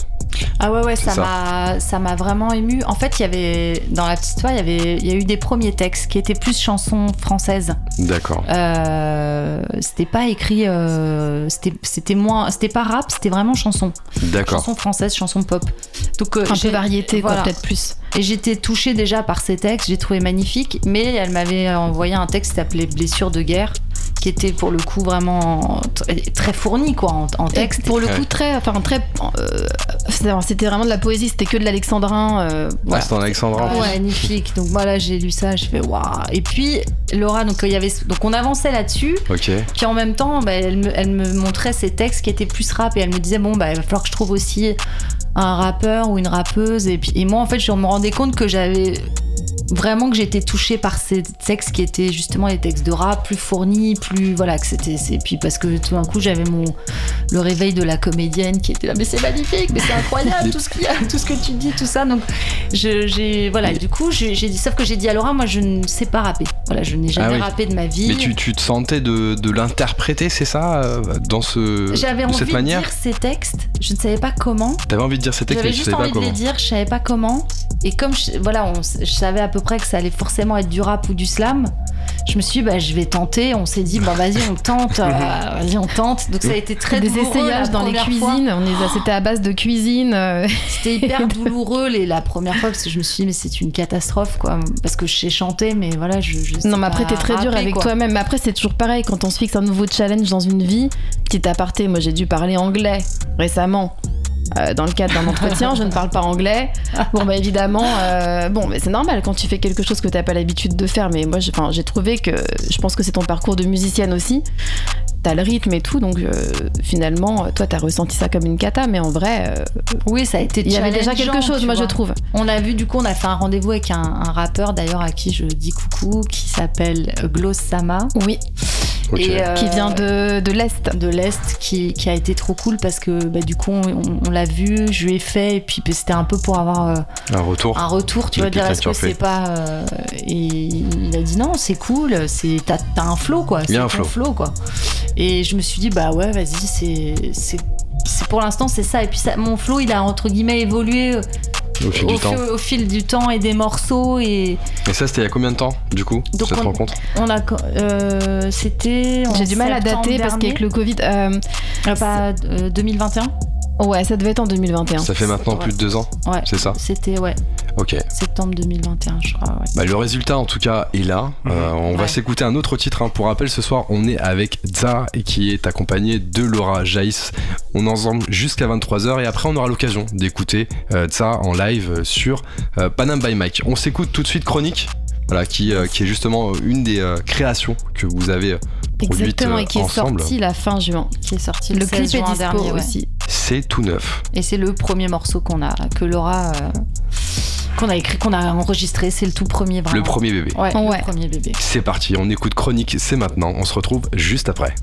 Ah ouais ouais ça m'a ça m'a vraiment ému. En fait il y avait dans la petite histoire il y avait il y a eu des premiers textes qui étaient plus chansons françaises. D'accord. Euh, c'était pas écrit euh, c'était c'était moins c'était pas rap c'était vraiment chanson D'accord. chanson française chanson pop. Donc euh, Un peu variété, voilà. peut-être plus. Et j'étais touchée déjà par ces textes, j'ai trouvé magnifique, mais elle m'avait envoyé un texte qui s'appelait Blessure de guerre, qui était pour le coup vraiment très, fourni quoi en, en Et texte. pour le Ouais. coup, très, enfin très, euh, c'était vraiment de la poésie. C'était que de l'alexandrin. euh, voilà. c'était en plus. Ouais, magnifique. Donc voilà, j'ai lu ça, je fais waouh. Et puis Laura, donc il y avait, donc on avançait là-dessus. Ok. Puis en même temps, bah, elle, me, elle me montrait ces textes qui étaient plus rap et elle me disait bon bah il va falloir que je trouve aussi un rappeur ou une rappeuse et puis et moi en fait je me rendais compte que j'avais vraiment que j'étais touchée par ces textes qui étaient justement les textes de rap plus fournis plus voilà que c'était c'est puis parce que tout d'un coup j'avais mon le réveil de la comédienne qui était là mais c'est magnifique mais c'est incroyable tout ce qu'il y a tout ce que tu dis tout ça donc j'ai voilà du coup j'ai dit sauf que j'ai dit à Laura moi je ne sais pas rapper voilà je n'ai jamais Ah oui. rappé de ma vie Mais tu, tu te sentais de, de l'interpréter, c'est ça, euh, dans ce, J'avais envie cette de manière dire ces textes, je ne savais pas comment. T'avais envie de dire ces textes, J'avais juste savais pas envie de comment. les dire, je savais pas comment. Et comme je, voilà, on je savais à peu près que ça allait forcément être du rap ou du slam, je me suis dit, bah, je vais tenter. On s'est dit, bah, vas-y, on tente, euh, [laughs] vas-y, on tente. Donc ça a été très des douloureux essayages la dans les cuisines. On est, c'était à base de cuisine. euh, [laughs] C'était hyper douloureux les, la première fois parce que je me suis dit, mais c'est une catastrophe, quoi. Parce que je sais chanter, mais voilà, je. je sais Non, mais après, t'es très dur avec toi-même. Mais après, c'est toujours pareil quand on se fixe un nouveau challenge dans une vie. Petit aparté, moi, j'ai dû parler anglais récemment. Euh, dans le cadre d'un entretien, je ne parle pas anglais. Bon, bah évidemment, euh, bon, mais c'est normal quand tu fais quelque chose que t'as pas l'habitude de faire. Mais moi, j'ai trouvé que, je pense que c'est ton parcours de musicienne aussi. t'as le rythme et tout, donc euh, finalement, toi, t'as ressenti ça comme une cata, mais en vrai, Oui, ça a été il y avait déjà quelque chose, tu moi, je trouve. On a vu, du coup, on a fait un rendez-vous avec un, un rappeur d'ailleurs à qui je dis coucou, qui s'appelle Gloss Sama. Oui, Et, euh, qui vient de, de l'Est. de l'Est, qui, qui a été trop cool parce que bah, du coup, on, on l'a vu, je lui ai fait, et puis bah, c'était un peu pour avoir euh, Un retour. un retour, tu De vois, dire est-ce que c'est pas. euh, et il a dit non, c'est cool, c'est t'as t'as un flow quoi, Il y a c'est un flow quoi. Et je me suis dit bah ouais, vas-y, c'est c'est c'est pour l'instant c'est ça. Et puis ça, mon flow, il a entre guillemets évolué Au fil au, du temps. fil, au fil du temps et des morceaux et Et ça, c'était il y a combien de temps, du coup, Donc cette on- rencontre? on a euh, c'était J'ai du mal à dater parce qu'avec le Covid. euh, Euh, pas euh, 2021 ouais, ça devait être en 2021. Ça fait maintenant Ouais. plus de deux ans, ouais c'est ça? C'était ouais Ok. septembre 2021 je crois ouais. Bah, le résultat, en tout cas, est là. Euh, on va s'écouter un autre titre. hein. Pour rappel, ce soir, on est avec Za et qui est accompagné de Laura Jaïs. On est ensemble jusqu'à 23h et après, on aura l'occasion d'écouter euh, Za en live euh, sur euh, Panam by Mike. On s'écoute tout de suite Chronique. Voilà, qui, euh, qui est justement une des euh, créations que vous avez produites Exactement, et qui est ensemble. sorti la fin juin. qui est sorti le, Le 16 clip est juin dispo dernier ouais. aussi. C'est tout neuf. Et c'est le premier morceau qu'on a, que Laura, euh, qu'on a écrit, qu'on a enregistré. C'est le tout premier vraiment. Le premier bébé. Ouais, Ouais. le premier bébé. C'est parti, on écoute Chronique, c'est maintenant. On se retrouve juste après.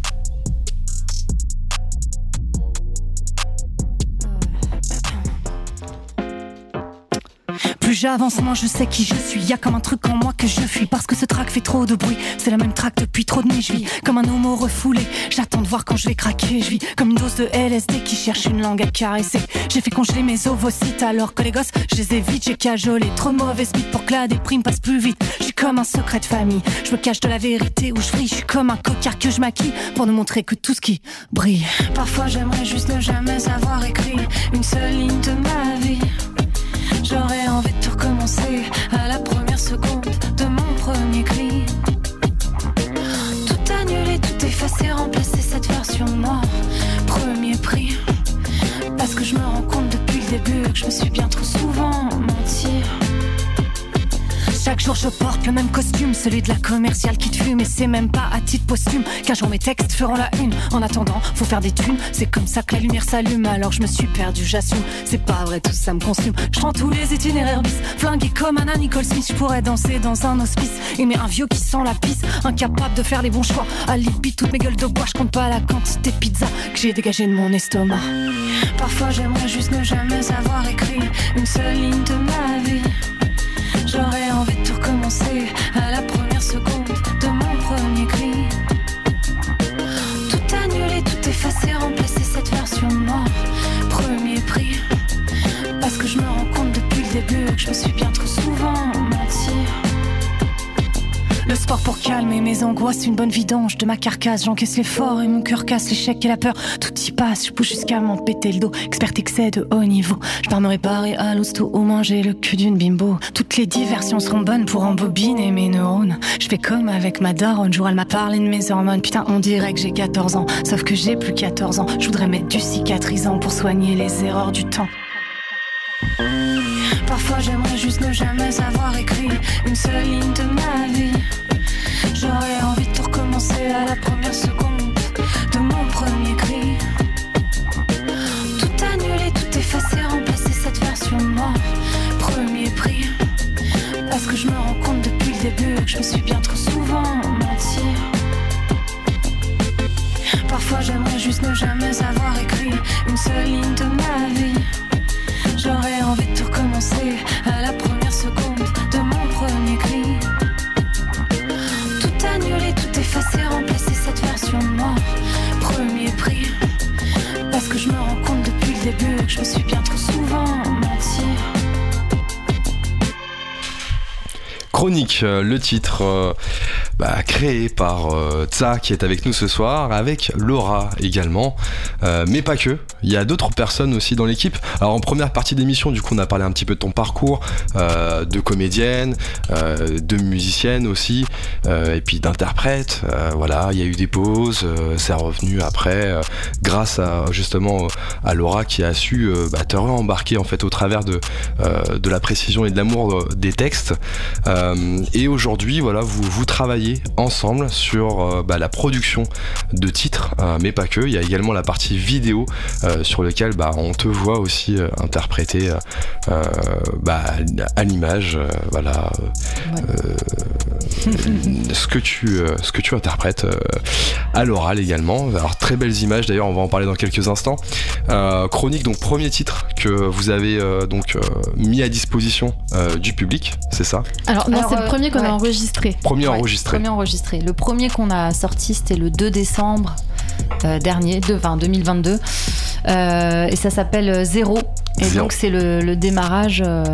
Plus j'avance, moins je sais qui je suis. Y a comme un truc en moi que je fuis parce que ce track fait trop de bruit. C'est la même track depuis trop de nuits. Je vis comme un homo refoulé. J'attends de voir quand je vais craquer. Je vis comme une dose de LSD qui cherche une langue à caresser. J'ai fait congeler mes ovocytes alors que les gosses, je les évite. J'ai cajolé trop mauvais speed pour que la déprime passe plus vite. Je comme un secret de famille. Je me cache de la vérité où je vrille. Je suis comme un cocard que je maquille pour nous montrer que tout ce qui brille. Parfois j'aimerais juste ne jamais avoir écrit une seule ligne de ma vie. J'aurais envie de tout recommencer à la première seconde de mon premier cri. Tout annuler, tout effacer, remplacer cette version de moi. Premier prix. Parce que je me rends compte depuis le début que je me suis bien trop souvent menti. Chaque jour je porte le même costume, celui de la commerciale qui te fume. Et c'est même pas à titre posthume qu'un jour mes textes feront la une. En attendant, faut faire des thunes, c'est comme ça que la lumière s'allume. Alors je me suis perdu, j'assume, c'est pas vrai, tout ça me consume. Je prends tous les itinéraires bis, flingué comme Anna Nicole Smith Je pourrais danser dans un hospice, aimer un vieux qui sent la pisse Incapable de faire les bons choix, à toutes mes gueules de bois Je compte pas la quantité de pizza que j'ai dégagé de mon estomac. Parfois j'aimerais juste ne jamais avoir écrit une seule ligne de ma vie. J'aurais à la première seconde de mon premier cri. Tout annuler, tout effacer, remplacer cette version de moi. Premier prix. Parce que je me rends compte depuis le début que je me suis bien trop souvent. Le sport pour calmer mes angoisses, une bonne vidange de ma carcasse. J'encaisse l'effort et mon cœur casse l'échec et la peur. Tout y passe, je pousse jusqu'à m'en péter le dos. Expert excès de haut niveau. Je pars me réparer à l'hosto au manger le cul d'une bimbo. Toutes les diversions seront bonnes pour embobiner mes neurones. Je fais comme avec ma daronne, jour elle m'a parlé de mes hormones. Putain, on dirait que j'ai 14 ans, sauf que j'ai plus 14 ans. Je voudrais mettre du cicatrisant pour soigner les erreurs du temps. Parfois j'aimerais juste ne jamais avoir écrit une seule ligne de ma vie. J'aurais envie de tout recommencer à la première seconde de mon premier cri. Tout annuler, tout effacer, remplacer cette version de moi. Premier prix. Parce que je me rends compte depuis le début que je me suis bien trop souvent menti. Parfois j'aimerais juste ne jamais avoir écrit une seule ligne de ma vie. J'aurais envie de tout recommencer à la première je suis bien trop souvent menti. Chronique, euh, le titre euh, bah, créé par euh, Tsa qui est avec nous ce soir, avec Laura également, Euh, mais pas que. Il y a d'autres personnes aussi dans l'équipe. Alors en première partie d'émission, du coup, on a parlé un petit peu de ton parcours, euh, de comédienne, euh, de musicienne aussi, euh, et puis d'interprète. Euh, voilà, il y a eu des pauses, euh, c'est revenu après, euh, grâce à justement à Laura qui a su bah, te embarquer en fait au travers de, de la précision et de l'amour des textes. Et aujourd'hui, voilà, vous, vous travaillez ensemble sur bah, la production de titres, mais pas que. Il y a également la partie vidéo sur lequel bah, on te voit aussi interpréter bah, à l'image, voilà, ce que tu ce que tu interprètes à l'oral également. Alors très belles images d'ailleurs, on va en parler dans quelques instants. Chronique, donc premier titre que vous avez donc mis à disposition du public, c'est ça? Alors non, c'est le premier qu'on a enregistré. Premier enregistré. Premier enregistré. Le premier qu'on a sorti, c'était le 2 décembre euh, dernier, de, 2022. Euh, et ça s'appelle Zéro. Et donc c'est le, démarrage euh,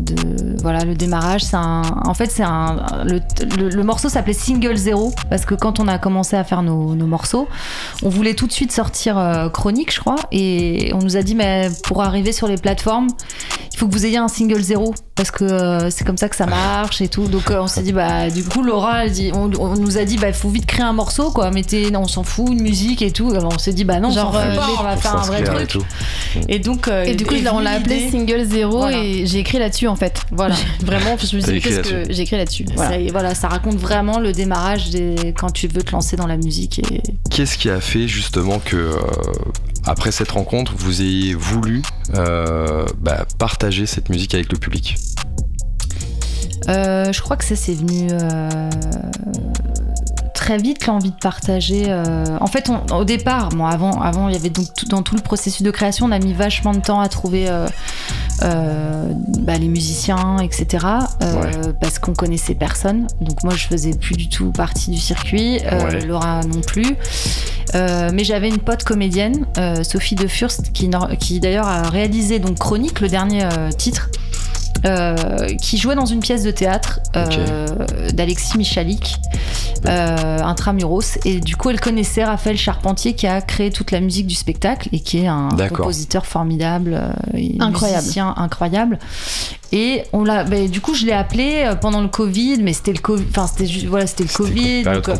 de voilà le démarrage. C'est en fait c'est un le, morceau s'appelait Single Zéro parce que quand on a commencé à faire nos, morceaux, on voulait tout de suite sortir chronique, je crois, et on nous a dit mais pour arriver sur les plateformes, faut que vous ayez un single zéro parce que c'est comme ça que ça marche et tout. Donc on s'est dit bah du coup Laura elle dit, on, nous a dit bah il faut vite créer un morceau quoi, mettez on s'en fout une musique et tout. Alors on s'est dit bah non, genre on, va faire un vrai truc. Et, donc et du coup, on l'a appelé Single Zero et j'ai écrit là-dessus en fait. Voilà. [laughs] vraiment, je me suis dit, qu'est-ce que j'ai écrit là-dessus voilà. Ça, raconte vraiment le démarrage des... quand tu veux te lancer dans la musique. Et... Qu'est-ce qui a fait justement que, euh, après cette rencontre, vous ayez voulu euh, bah, partager cette musique avec le public euh, je crois que ça c'est venu très vite l'envie de partager. Euh, en fait, au départ, avant, avant, il y avait donc dans tout le processus de création, on a mis vachement de temps à trouver euh, euh, bah, les musiciens, etc. Parce qu'on connaissait personne. Donc moi, je faisais plus du tout partie du circuit. Laura non plus. Mais j'avais une pote comédienne, Sophie De Furst, qui, qui d'ailleurs a réalisé donc Chronique, le dernier titre. Euh, qui jouait dans une pièce de théâtre euh, d'Alexis Michalik, euh, Intramuros. Et du coup, elle connaissait Raphaël Charpentier qui a créé toute la musique du spectacle et qui est un compositeur formidable, incroyable. musicien incroyable. Et on l'a, bah, du coup, je l'ai appelé euh, pendant le Covid, mais c'était le Covid, enfin c'était voilà, c'était le Covid. Donc, euh,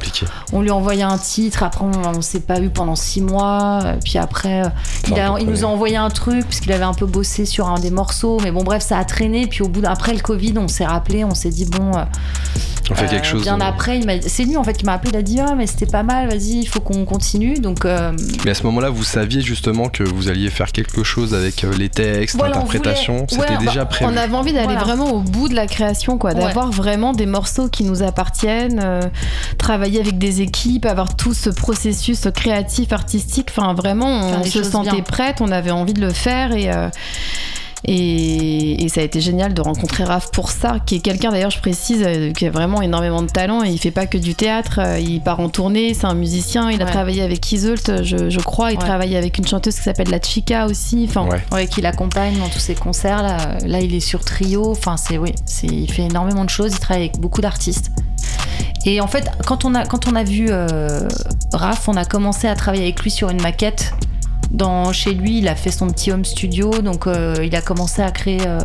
on lui a envoyé un titre. Après, on, ne s'est pas eu pendant six mois. Puis après, euh, il, a, il nous a envoyé un truc puisqu'il avait un peu bossé sur un des morceaux. Mais bon, bref, ça a traîné. Puis au bout après le Covid, on s'est rappelé, on s'est dit bon. On fait quelque chose. Bien après, c'est lui en fait qui m'a appelé. Il a dit ah mais c'était pas mal. Vas-y, il faut qu'on continue. Donc. Mais à ce moment-là, vous saviez justement que vous alliez faire quelque chose avec les textes, l'interprétation. C'était déjà prévu envie d'aller vraiment au bout de la création, quoi, d'avoir vraiment des morceaux qui nous appartiennent, euh, travailler avec des équipes, avoir tout ce processus créatif, artistique. Enfin, vraiment, on se sentait prête, on avait envie de le faire et. Euh, et, ça a été génial de rencontrer Raph pour ça, qui est quelqu'un d'ailleurs, je précise, euh, qui a vraiment énormément de talent. Et il fait pas que du théâtre, euh, il part en tournée, c'est un musicien, il a travaillé avec Isolt, je, crois, il travaille avec une chanteuse qui s'appelle La Chica aussi, enfin, ouais. qui l'accompagne dans tous ses concerts. Là, là, il est sur trio, enfin, c'est oui, il fait énormément de choses, il travaille avec beaucoup d'artistes. Et en fait, quand on a, quand on a vu euh, Raph, on a commencé à travailler avec lui sur une maquette dans, chez lui, il a fait son petit home studio, donc euh, il a commencé à créer euh,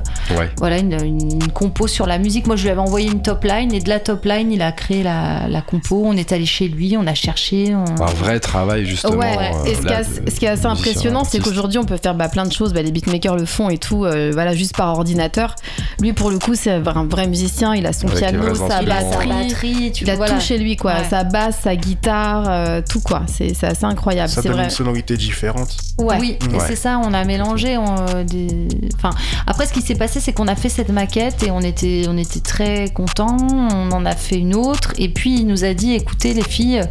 voilà, une, une, compo sur la musique. Moi, je lui avais envoyé une top line et de la top line, il a créé la, la compo. On est allé chez lui, on a cherché. Un vrai travail, justement. Ouais, euh, et ce, qui est, ce, qui est assez impressionnant, c'est qu'aujourd'hui, on peut faire bah, plein de choses. Bah, les beatmakers le font et tout, voilà, juste par ordinateur. Lui, pour le coup, c'est un vrai musicien. Il a son piano, sa batterie, il a tout chez lui, quoi. Sa basse, sa guitare, tout, quoi. C'est assez incroyable. Ça donne une sonorité différente. Oui, c'est ça, on a mélangé. des... enfin, après, ce qui s'est passé, c'est qu'on a fait cette maquette et on était, on était très contents. On en a fait une autre. Et puis, il nous a dit écoutez, les filles,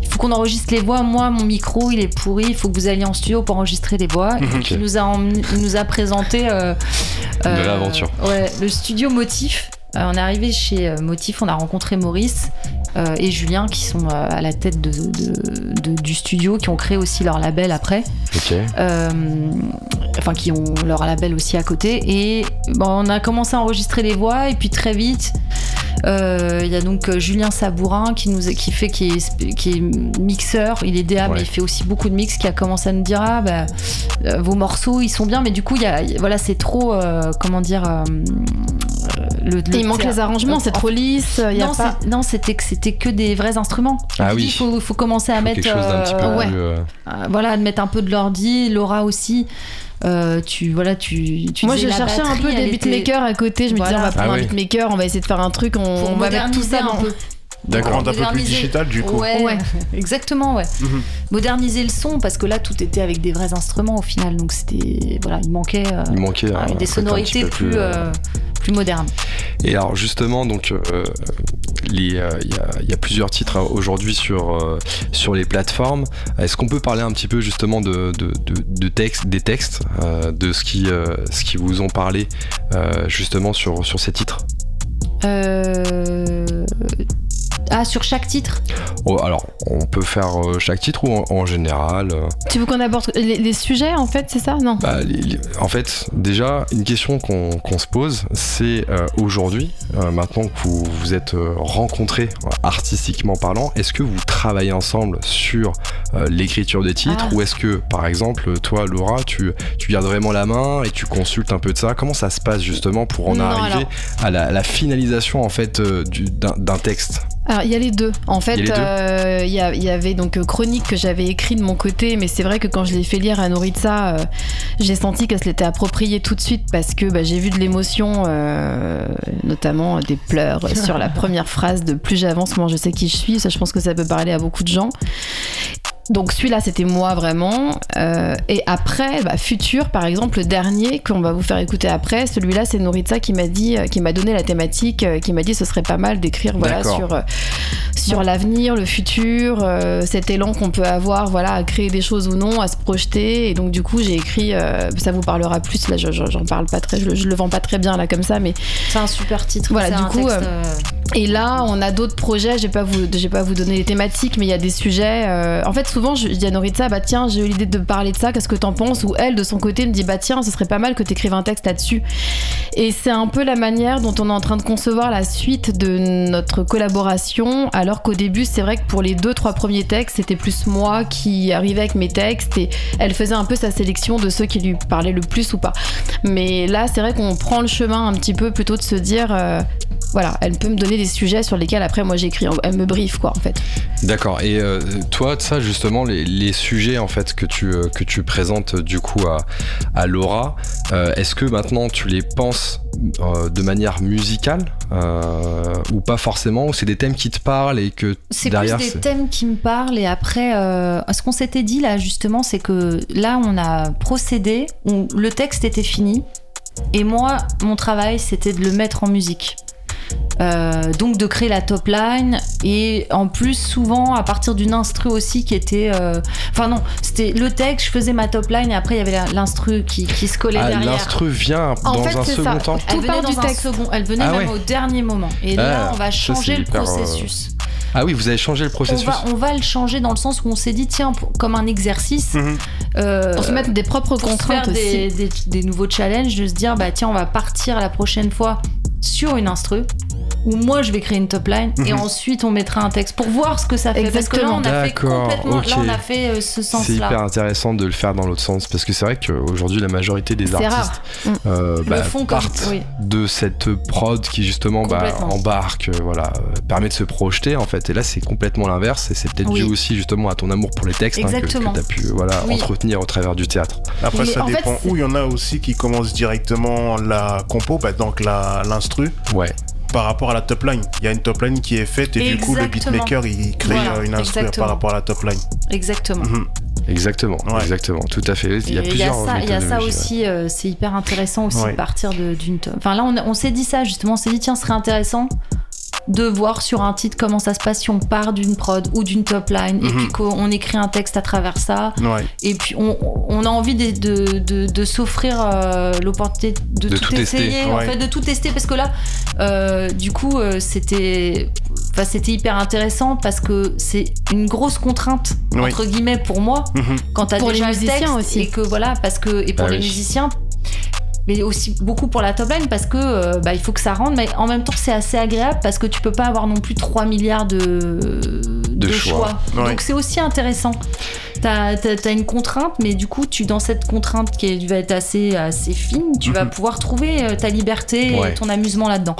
il faut qu'on enregistre les voix. Moi, mon micro, il est pourri. Il faut que vous alliez en studio pour enregistrer les voix. Et [laughs] il nous a, nous a présenté. Euh, euh, ouais, le studio Motif. Euh, on est arrivé chez Motif, on a rencontré Maurice euh, et Julien qui sont euh, à la tête de, du studio, qui ont créé aussi leur label après. Euh, enfin, qui ont leur label aussi à côté. Et bon, on a commencé à enregistrer les voix, et puis très vite, il y a donc Julien Sabourin qui nous qui fait qui est, qui est mixeur, il est DA mais il fait aussi beaucoup de mix qui a commencé à nous dire ah bah vos morceaux ils sont bien mais du coup il y a voilà c'est trop comment dire le, il manque les arrangements c'est trop lisse y non, a pas... non c'était que c'était que des vrais instruments. Ah oui. Il faut, faut, commencer à mettre. Euh, ouais. Euh, voilà, de mettre un peu de l'ordi. Laura aussi. Euh, tu voilà tu, tu moi je cherchais un peu des beatmakers à côté. Je me disais on va prendre un ah beatmaker on va essayer de faire un truc on, va mettre tout ça un peu D'accord. Un peu plus Moderniser- digital du coup. Ouais, Ouais. [laughs] exactement, ouais. Mhm. Moderniser le son parce que là tout était avec des vrais instruments au final, donc c'était voilà, il manquait euh, Il manquait un des sonorités plus euh, euh, plus modernes. Et alors justement, donc euh, euh, il y, a, il y a plusieurs titres hein, aujourd'hui sur euh, sur les plateformes. Est-ce qu'on peut parler un petit peu justement de, de, de- de textes, des textes, euh, de ce qui euh, ce qui vous ont parlé euh, justement sur sur ces titres? Euh, Ah, sur chaque titre Oh, Alors, on peut faire euh, chaque titre ou en, en général euh, Tu veux qu'on aborde les, les sujets en fait, c'est ça? Non. bah, les- les- En fait, déjà, une question qu'on se pose, c'est euh, aujourd'hui, maintenant que vous vous êtes rencontrés artistiquement parlant, est-ce que vous travaillez ensemble sur l'écriture des titres Ah. ou est-ce que, par exemple, toi, Laura, tu, tu gardes vraiment la main et tu consultes un peu de ça? Comment ça se passe justement pour en Non, arriver alors- à la, la finalisation en fait du- d'un d'un texte? Alors, il y a les deux. En fait, Il y euh, y, a- y avait donc euh, Chronique que j'avais écrit de mon côté, mais c'est vrai que quand je l'ai fait lire à Noritza, euh, j'ai senti qu'elle se l'était appropriée tout de suite parce que bah, j'ai vu de l'émotion, euh, notamment des pleurs sur la [laughs] première phrase de Plus j'avance, moins je sais qui je suis. Ça, je pense que ça peut parler à beaucoup de gens. Donc celui-là, c'était moi vraiment. Euh, et après, bah, Futur, par exemple, le dernier qu'on va vous faire écouter après, celui-là, c'est Noritza qui m'a dit, euh, qui m'a donné la thématique, euh, qui m'a dit ce serait pas mal d'écrire voilà sur sur l'avenir, le futur, euh, cet élan qu'on peut avoir, voilà, à créer des choses ou non, à se projeter. Et donc du coup, j'ai écrit, euh, ça vous parlera plus. Là, je- je- j'en parle pas très, je, le- je le vends pas très bien là comme ça, mais C'est un super titre. Voilà, du un coup, texte, et là, on a d'autres projets. Je je vais pas vous donner les thématiques, mais il y a des sujets. euh, En fait, souvent, je, je dis à Noritza, bah tiens, j'ai eu l'idée de parler de ça. Qu'est-ce que t'en penses? Ou elle, de son côté, me dit, bah tiens, ce serait pas mal que t'écrives un texte là-dessus. Et c'est un peu la manière dont on est en train de concevoir la suite de notre collaboration. Alors qu'au début, c'est vrai que pour les deux, trois premiers textes, c'était plus moi qui arrivais avec mes textes et elle faisait un peu sa sélection de ceux qui lui parlaient le plus ou pas. Mais là, c'est vrai qu'on prend le chemin un petit peu plutôt de se dire, euh, voilà, elle peut me donner des sujets sur lesquels après moi j'écris, elle me briefe quoi en fait. D'accord. Et euh, toi, ça justement, les, les sujets en fait que tu euh, que tu présentes du coup à, à Laura, euh, est-ce que maintenant tu les penses euh, de manière musicale ou pas forcément Ou c'est des thèmes qui te parlent et que C'est derrière plus des thèmes qui me parlent et après, ce qu'on s'était dit là justement, c'est que là on a procédé, où le texte était fini et moi mon travail c'était de le mettre en musique. Euh, donc de créer la top line et en plus souvent à partir d'une instru aussi qui était euh, enfin non c'était le texte je faisais ma top line et après il y avait l'instru qui, qui se collait Ah, derrière l'instru vient En dans fait, un second ça. temps. elle Tout venait dans un texte. second elle venait Ah même ouais. au dernier moment et Ah, là on va changer le euh, processus Ah oui, vous avez changé le on processus. va, on va le changer dans le sens où on s'est dit, tiens, pour- comme un exercice, Mhm. euh, Pour se mettre des propres pour se contraintes des- des nouveaux challenges, de se dire, bah tiens, on va partir la prochaine fois sur une instru, où moi je vais créer une top line, et Mhm. ensuite on mettra un texte pour voir ce que ça fait. Parce que là, on a fait D'accord, complètement, ok. là, on a fait euh, ce C'est hyper sens-là. intéressant de le faire dans l'autre sens parce que c'est vrai qu'aujourd'hui la majorité des artistes. Mm. euh, bah, font comme- partent oui. de cette prod qui justement bah, embarque, euh, voilà, permet de se projeter en fait. Et là c'est complètement l'inverse et c'est peut-être Oui. dû aussi justement à ton amour pour les textes hein, que, Exactement. tu as pu voilà, Oui. entretenir au travers du théâtre. Après, Mais ça fait, dépend où. Il y en a aussi qui commencent directement la compo, bah, donc la- Ouais. par rapport à la top line. Il y a une top line qui est faite et du coup, le Exactement. beatmaker, il crée Voilà, euh, une instru exactement. par rapport à la top line. Exactement. Mhm. Exactement, Ouais. exactement, tout à fait. Il y a Et plusieurs ça, il y a ça aussi, euh, c'est hyper intéressant aussi Ouais. de partir de- d'une. Enfin là, on s'est dit ça justement, on s'est dit tiens, ce serait intéressant de voir sur un titre comment ça se passe si on part d'une prod ou d'une top line et Mhm. puis qu'on écrit un texte à travers ça Ouais. et puis on, on a envie de, de, de- de s'offrir euh, l'opportunité de, De tout, tester. essayer en fait de tout tester parce que là euh, du coup euh, c'était enfin c'était hyper intéressant parce que c'est une grosse contrainte Oui. entre guillemets pour moi Mhm. quand t'as Pour les déjà le texte aussi. et que voilà parce que et pour Ah les oui. musiciens mais aussi beaucoup pour la top line parce que euh, bah, il faut que ça rentre mais en même temps c'est assez agréable parce que tu peux pas avoir non plus 3 milliards de, de, choix. Ouais. donc c'est aussi intéressant t'as as, une contrainte mais du coup tu dans cette contrainte qui est- va être assez, assez fine tu vas Mhm. pouvoir trouver euh, ta liberté Ouais. et ton amusement là-dedans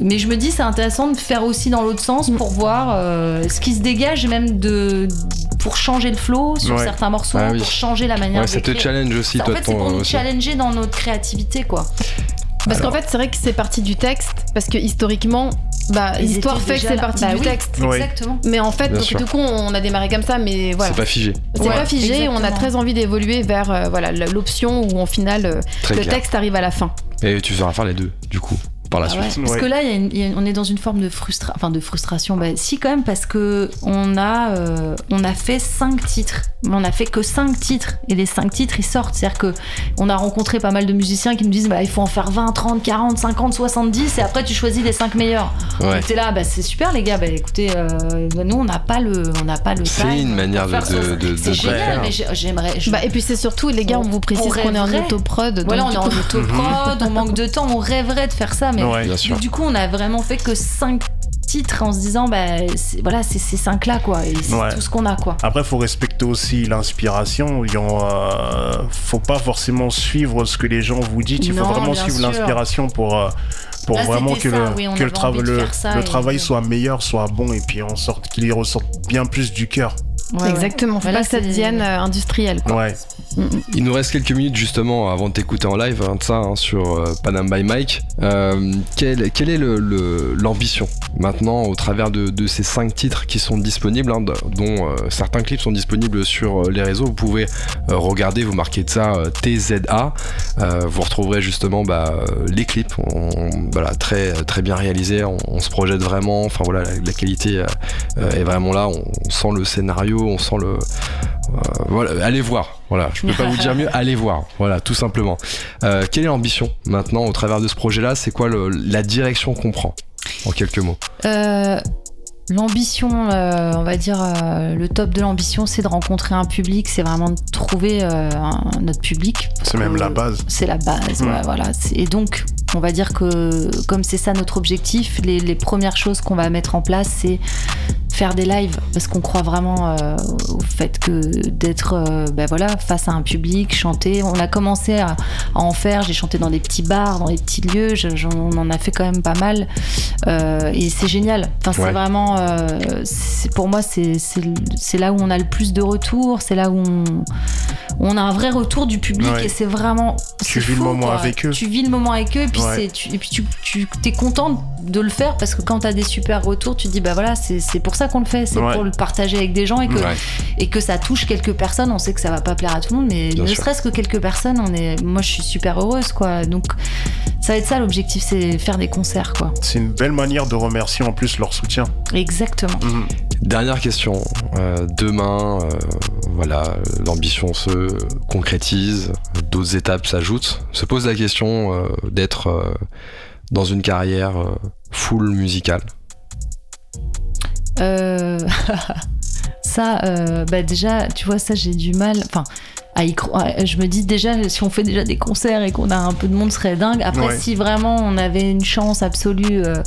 mais je me dis c'est intéressant de faire aussi dans l'autre sens Mm. pour voir euh, ce qui se dégage même de pour changer le flow sur Ouais. certains morceaux Ah oui. pour changer la manière Ouais, ça te challenge aussi, en toi, fait c'est ton- pour nous aussi. challenger dans notre créativité quoi Parce qu'en fait, c'est vrai que c'est parti du texte, parce que historiquement, Bah, l'histoire fait que c'est parti Bah du oui. texte. Exactement. Mais en fait, donc, du coup, on a démarré comme ça, mais voilà. C'est pas figé. C'est Ouais. pas figé, on a très envie d'évoluer vers euh, voilà, l'option où en final euh, le clair. texte arrive à la fin. Et tu feras faire les deux, du coup, par la Ah ouais. suite. Parce Ouais. que là, y a une- y a- on est dans une forme de frustration. Enfin, de frustration. Bah, si, quand même, parce que on a, euh, on a fait cinq titres. Mais on a fait que cinq titres. Et les cinq titres, ils sortent. C'est-à-dire que on a rencontré pas mal de musiciens qui nous disent bah, il faut en faire 20, 30, 40, 50, 70. Et après, tu choisis les cinq meilleurs. Ouais. Donc, t'es là, bah, c'est super, les gars. Bah, écoutez, euh, bah, nous, on n'a pas le, on n'a pas le. C'est une manière de- de- de- de génial, mais j'aimerais. je- Bah, et puis c'est surtout, les gars, on, On- vous précise on qu'on est en autoprod. Voilà, on est en [laughs] autoprod, on manque de temps, on rêverait de faire ça, mais Ouais. Bien sûr. du coup, on a vraiment fait que 5 titres en se disant, bah, voilà, c'est ces 5 là, quoi, et c'est Ouais. tout ce qu'on a, quoi. Après, faut respecter aussi l'inspiration. Il euh, faut pas forcément suivre ce que les gens vous disent. Il faut Non, vraiment suivre l'inspiration pour, euh, pour Là, vraiment que, ça, le, oui, que le, tra- le, travail soit meilleur, soit bon, et puis on sorte, qu'il y ressorte bien plus du cœur. Ouais, ouais. Exactement, faut Voilà, pas que ça c'est- devienne euh, industriel. Quoi. Ouais. Il nous reste quelques minutes justement avant de t'écouter en live hein, de ça hein, sur euh, Panam by Mike. Euh, quelle, quelle est l'ambition le, maintenant au travers de, de ces cinq titres qui sont disponibles, hein, dont euh, certains clips sont disponibles sur euh, les réseaux. Vous pouvez euh, regarder, vous marquez de ça euh, TZA. Euh, vous retrouverez justement bah, les clips, on- voilà très très bien réalisés. On, on se projette vraiment. Enfin voilà, la, la qualité est vraiment là. On, on sent le scénario, on sent le euh, voilà, allez voir. Voilà, je peux pas vous dire mieux. [laughs] Allez voir. Voilà, tout simplement. Euh, quelle est l'ambition maintenant au travers de ce projet-là? C'est quoi le- la direction qu'on prend En quelques mots? Euh, L'ambition, euh, on va dire, euh, le top de l'ambition, c'est de rencontrer un public, c'est vraiment de trouver euh, un- notre public. C'est même la base. C'est la base, ouais, voilà. Et donc, on va dire que comme c'est ça notre objectif, les, les premières choses qu'on va mettre en place, c'est faire des lives, parce qu'on croit vraiment euh, au fait que d'être, euh, ben voilà, face à un public, chanter. On a commencé à, à en faire. J'ai chanté dans des petits bars, dans des petits lieux. je- on en a fait quand même pas mal, Euh, et c'est génial. Enfin, c'est Ouais. vraiment, c'est- pour moi, c'est là où on a le plus de retours. C'est là où on, on a un vrai retour du public, Ouais. et c'est vraiment. Tu vis le moment quoi. avec eux. Tu vis le moment avec eux, et puis, Ouais. c'est- tu, et puis tu, tu es content de le faire parce que quand tu as des super retours, tu te dis bah voilà, c'est pour ça qu'on le fait, c'est Ouais. pour le partager avec des gens et que, Ouais. et que ça touche quelques personnes. On sait que ça va pas plaire à tout le monde, mais Bien ne serait-ce que quelques personnes, on est, moi je suis super heureuse quoi. Donc ça va être ça l'objectif, c'est faire des concerts quoi. C'est une belle manière de remercier en plus leur soutien. Exactement. Mhm. Dernière question. Euh, demain, euh, voilà, l'ambition se concrétise, d'autres étapes s'ajoutent. Se pose la question euh, d'être euh, dans une carrière euh, full musicale. Euh, [laughs] ça, euh, bah déjà, tu vois, ça j'ai du mal. Enfin, à y cro- ouais, je me dis déjà, si on fait déjà des concerts et qu'on a un peu de monde, ce serait dingue. Après, Ouais. si vraiment on avait une chance absolue euh,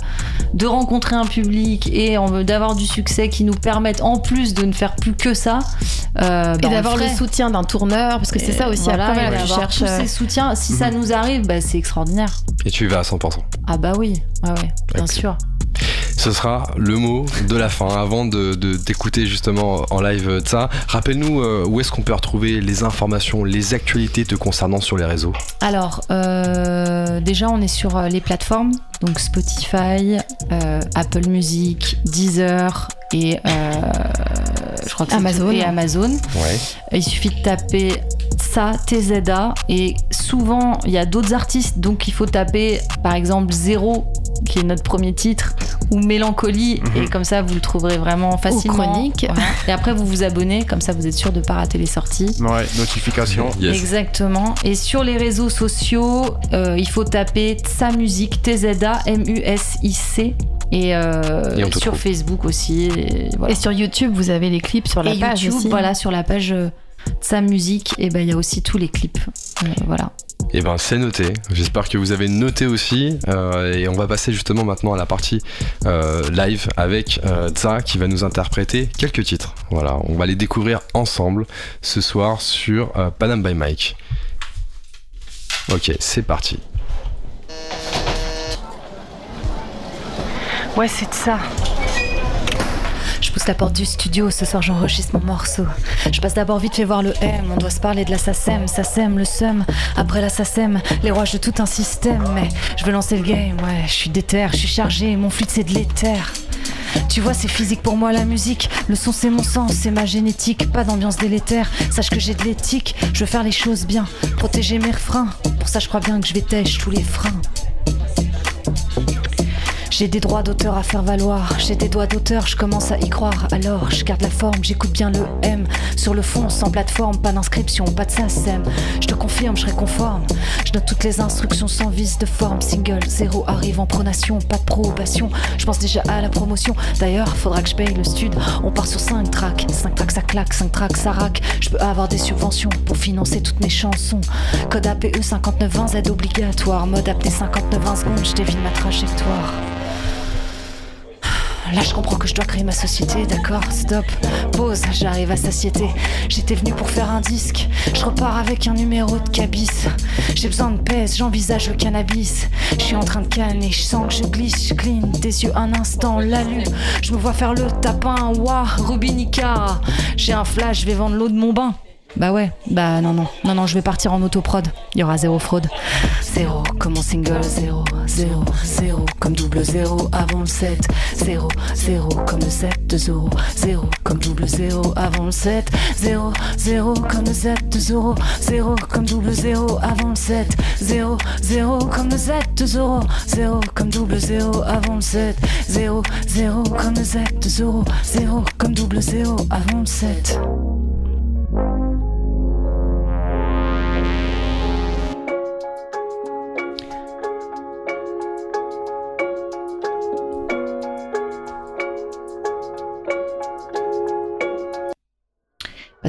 de rencontrer un public et d'avoir du succès qui nous permette en plus de ne faire plus que ça, euh, bah, Et d'avoir le soutien d'un tourneur, parce que c'est ça aussi. voilà, voilà, tu d'avoir cherches. tous euh, ces soutiens. Si ça nous arrive, bah, c'est extraordinaire. Et tu y vas à 100%. Ah bah oui, ouais, ouais, bien Excellent. sûr. Ce sera le mot de la fin. Avant de d'écouter justement en live ça, rappelle-nous euh, où est-ce qu'on peut retrouver les informations, les actualités te concernant sur les réseaux? Alors, euh, déjà, on est sur euh, les plateformes, donc Spotify, euh, Apple Music, Deezer et euh, je crois que c'est Amazon. et Amazon. Ouais. Il suffit de taper ça, TZA, et souvent il y a d'autres artistes, donc il faut taper par exemple Zéro, qui est notre premier titre, ou Mélancolie, Mhm. et comme ça vous le trouverez vraiment facilement. Chronique. Et après vous vous abonnez, comme ça vous êtes sûr de pas rater les sorties. Ouais, notification. Yes. Exactement. Et sur les réseaux sociaux, euh, il faut taper Tsa Music, T-Z-A, M-U-S-I-C. Et, euh, Et sur trouve. Facebook aussi. Et, voilà. Et sur YouTube, vous avez les clips sur la Et page YouTube, aussi. voilà, sur la page euh, Tsa Music, et ben il y a aussi tous les clips. Euh, voilà. Eh ben c'est noté. J'espère que vous avez noté aussi. Euh, et on va passer justement maintenant à la partie euh, live avec euh, Tsa qui va nous interpréter quelques titres. Voilà, on va les découvrir ensemble ce soir sur euh, Panam by Mike. Ok, c'est parti. Ouais, c'est de ça. Je pousse la porte du studio, ce soir j'enregistre mon morceau. Je passe d'abord vite fait voir le M, on doit se parler de la SACEM, sème le seum. Après la SACEM, les rouages de tout un système. Mais je veux lancer le game, ouais, je suis déter, je suis chargé, mon flûte c'est de l'éther. Tu vois, c'est physique pour moi la musique. Le son, c'est mon sens, c'est ma génétique. Pas d'ambiance délétère. Sache que j'ai de l'éthique. Je veux faire les choses bien, protéger mes refrains. Pour ça, je crois bien que je vais têche tous les freins. J'ai des droits d'auteur à faire valoir, j'ai des doigts d'auteur, je commence à y croire. Alors, je garde la forme, j'écoute bien le M. Sur le fond, sans plateforme, pas d'inscription, pas de SACEM. Je te confirme, je serai conforme. Je note toutes les instructions sans vis de forme. Single, zéro arrive en pronation, pas de probation. Je pense déjà à la promotion. D'ailleurs, faudra que je paye le stud. On part sur 5 tracks, 5 tracks ça claque, 5 tracks ça rack. Je peux avoir des subventions pour financer toutes mes chansons. Code APE 5920, Z obligatoire. Mode apté 5920 secondes, je dévine ma trajectoire. Là, je comprends que je dois créer ma société, d'accord Stop, pause, j'arrive à satiété. J'étais venu pour faire un disque, je repars avec un numéro de cabis. J'ai besoin de pèse, j'envisage le cannabis. Je suis en train de canner, je sens que je glisse, je cligne des yeux un instant, la lune. Je me vois faire le tapin, waouh, Rubinica. J'ai un flash, je vais vendre l'eau de mon bain. Bah ouais, bah non, non, non, non, je vais partir en autoprod. Il y aura zéro fraude. Zéro comme mon single, zéro, zéro, zéro comme double zéro avant le 7. Zéro, zéro comme le 7 de zéro, zéro comme double zéro avant le 7. Zéro, zéro comme le 7 de zéro, zéro comme double zéro avant le 7. Zéro, zéro comme le 7 de zéro, zéro comme double zéro avant le 7. Zéro, zéro comme le 7 de zéro, zéro comme double zéro avant le 7.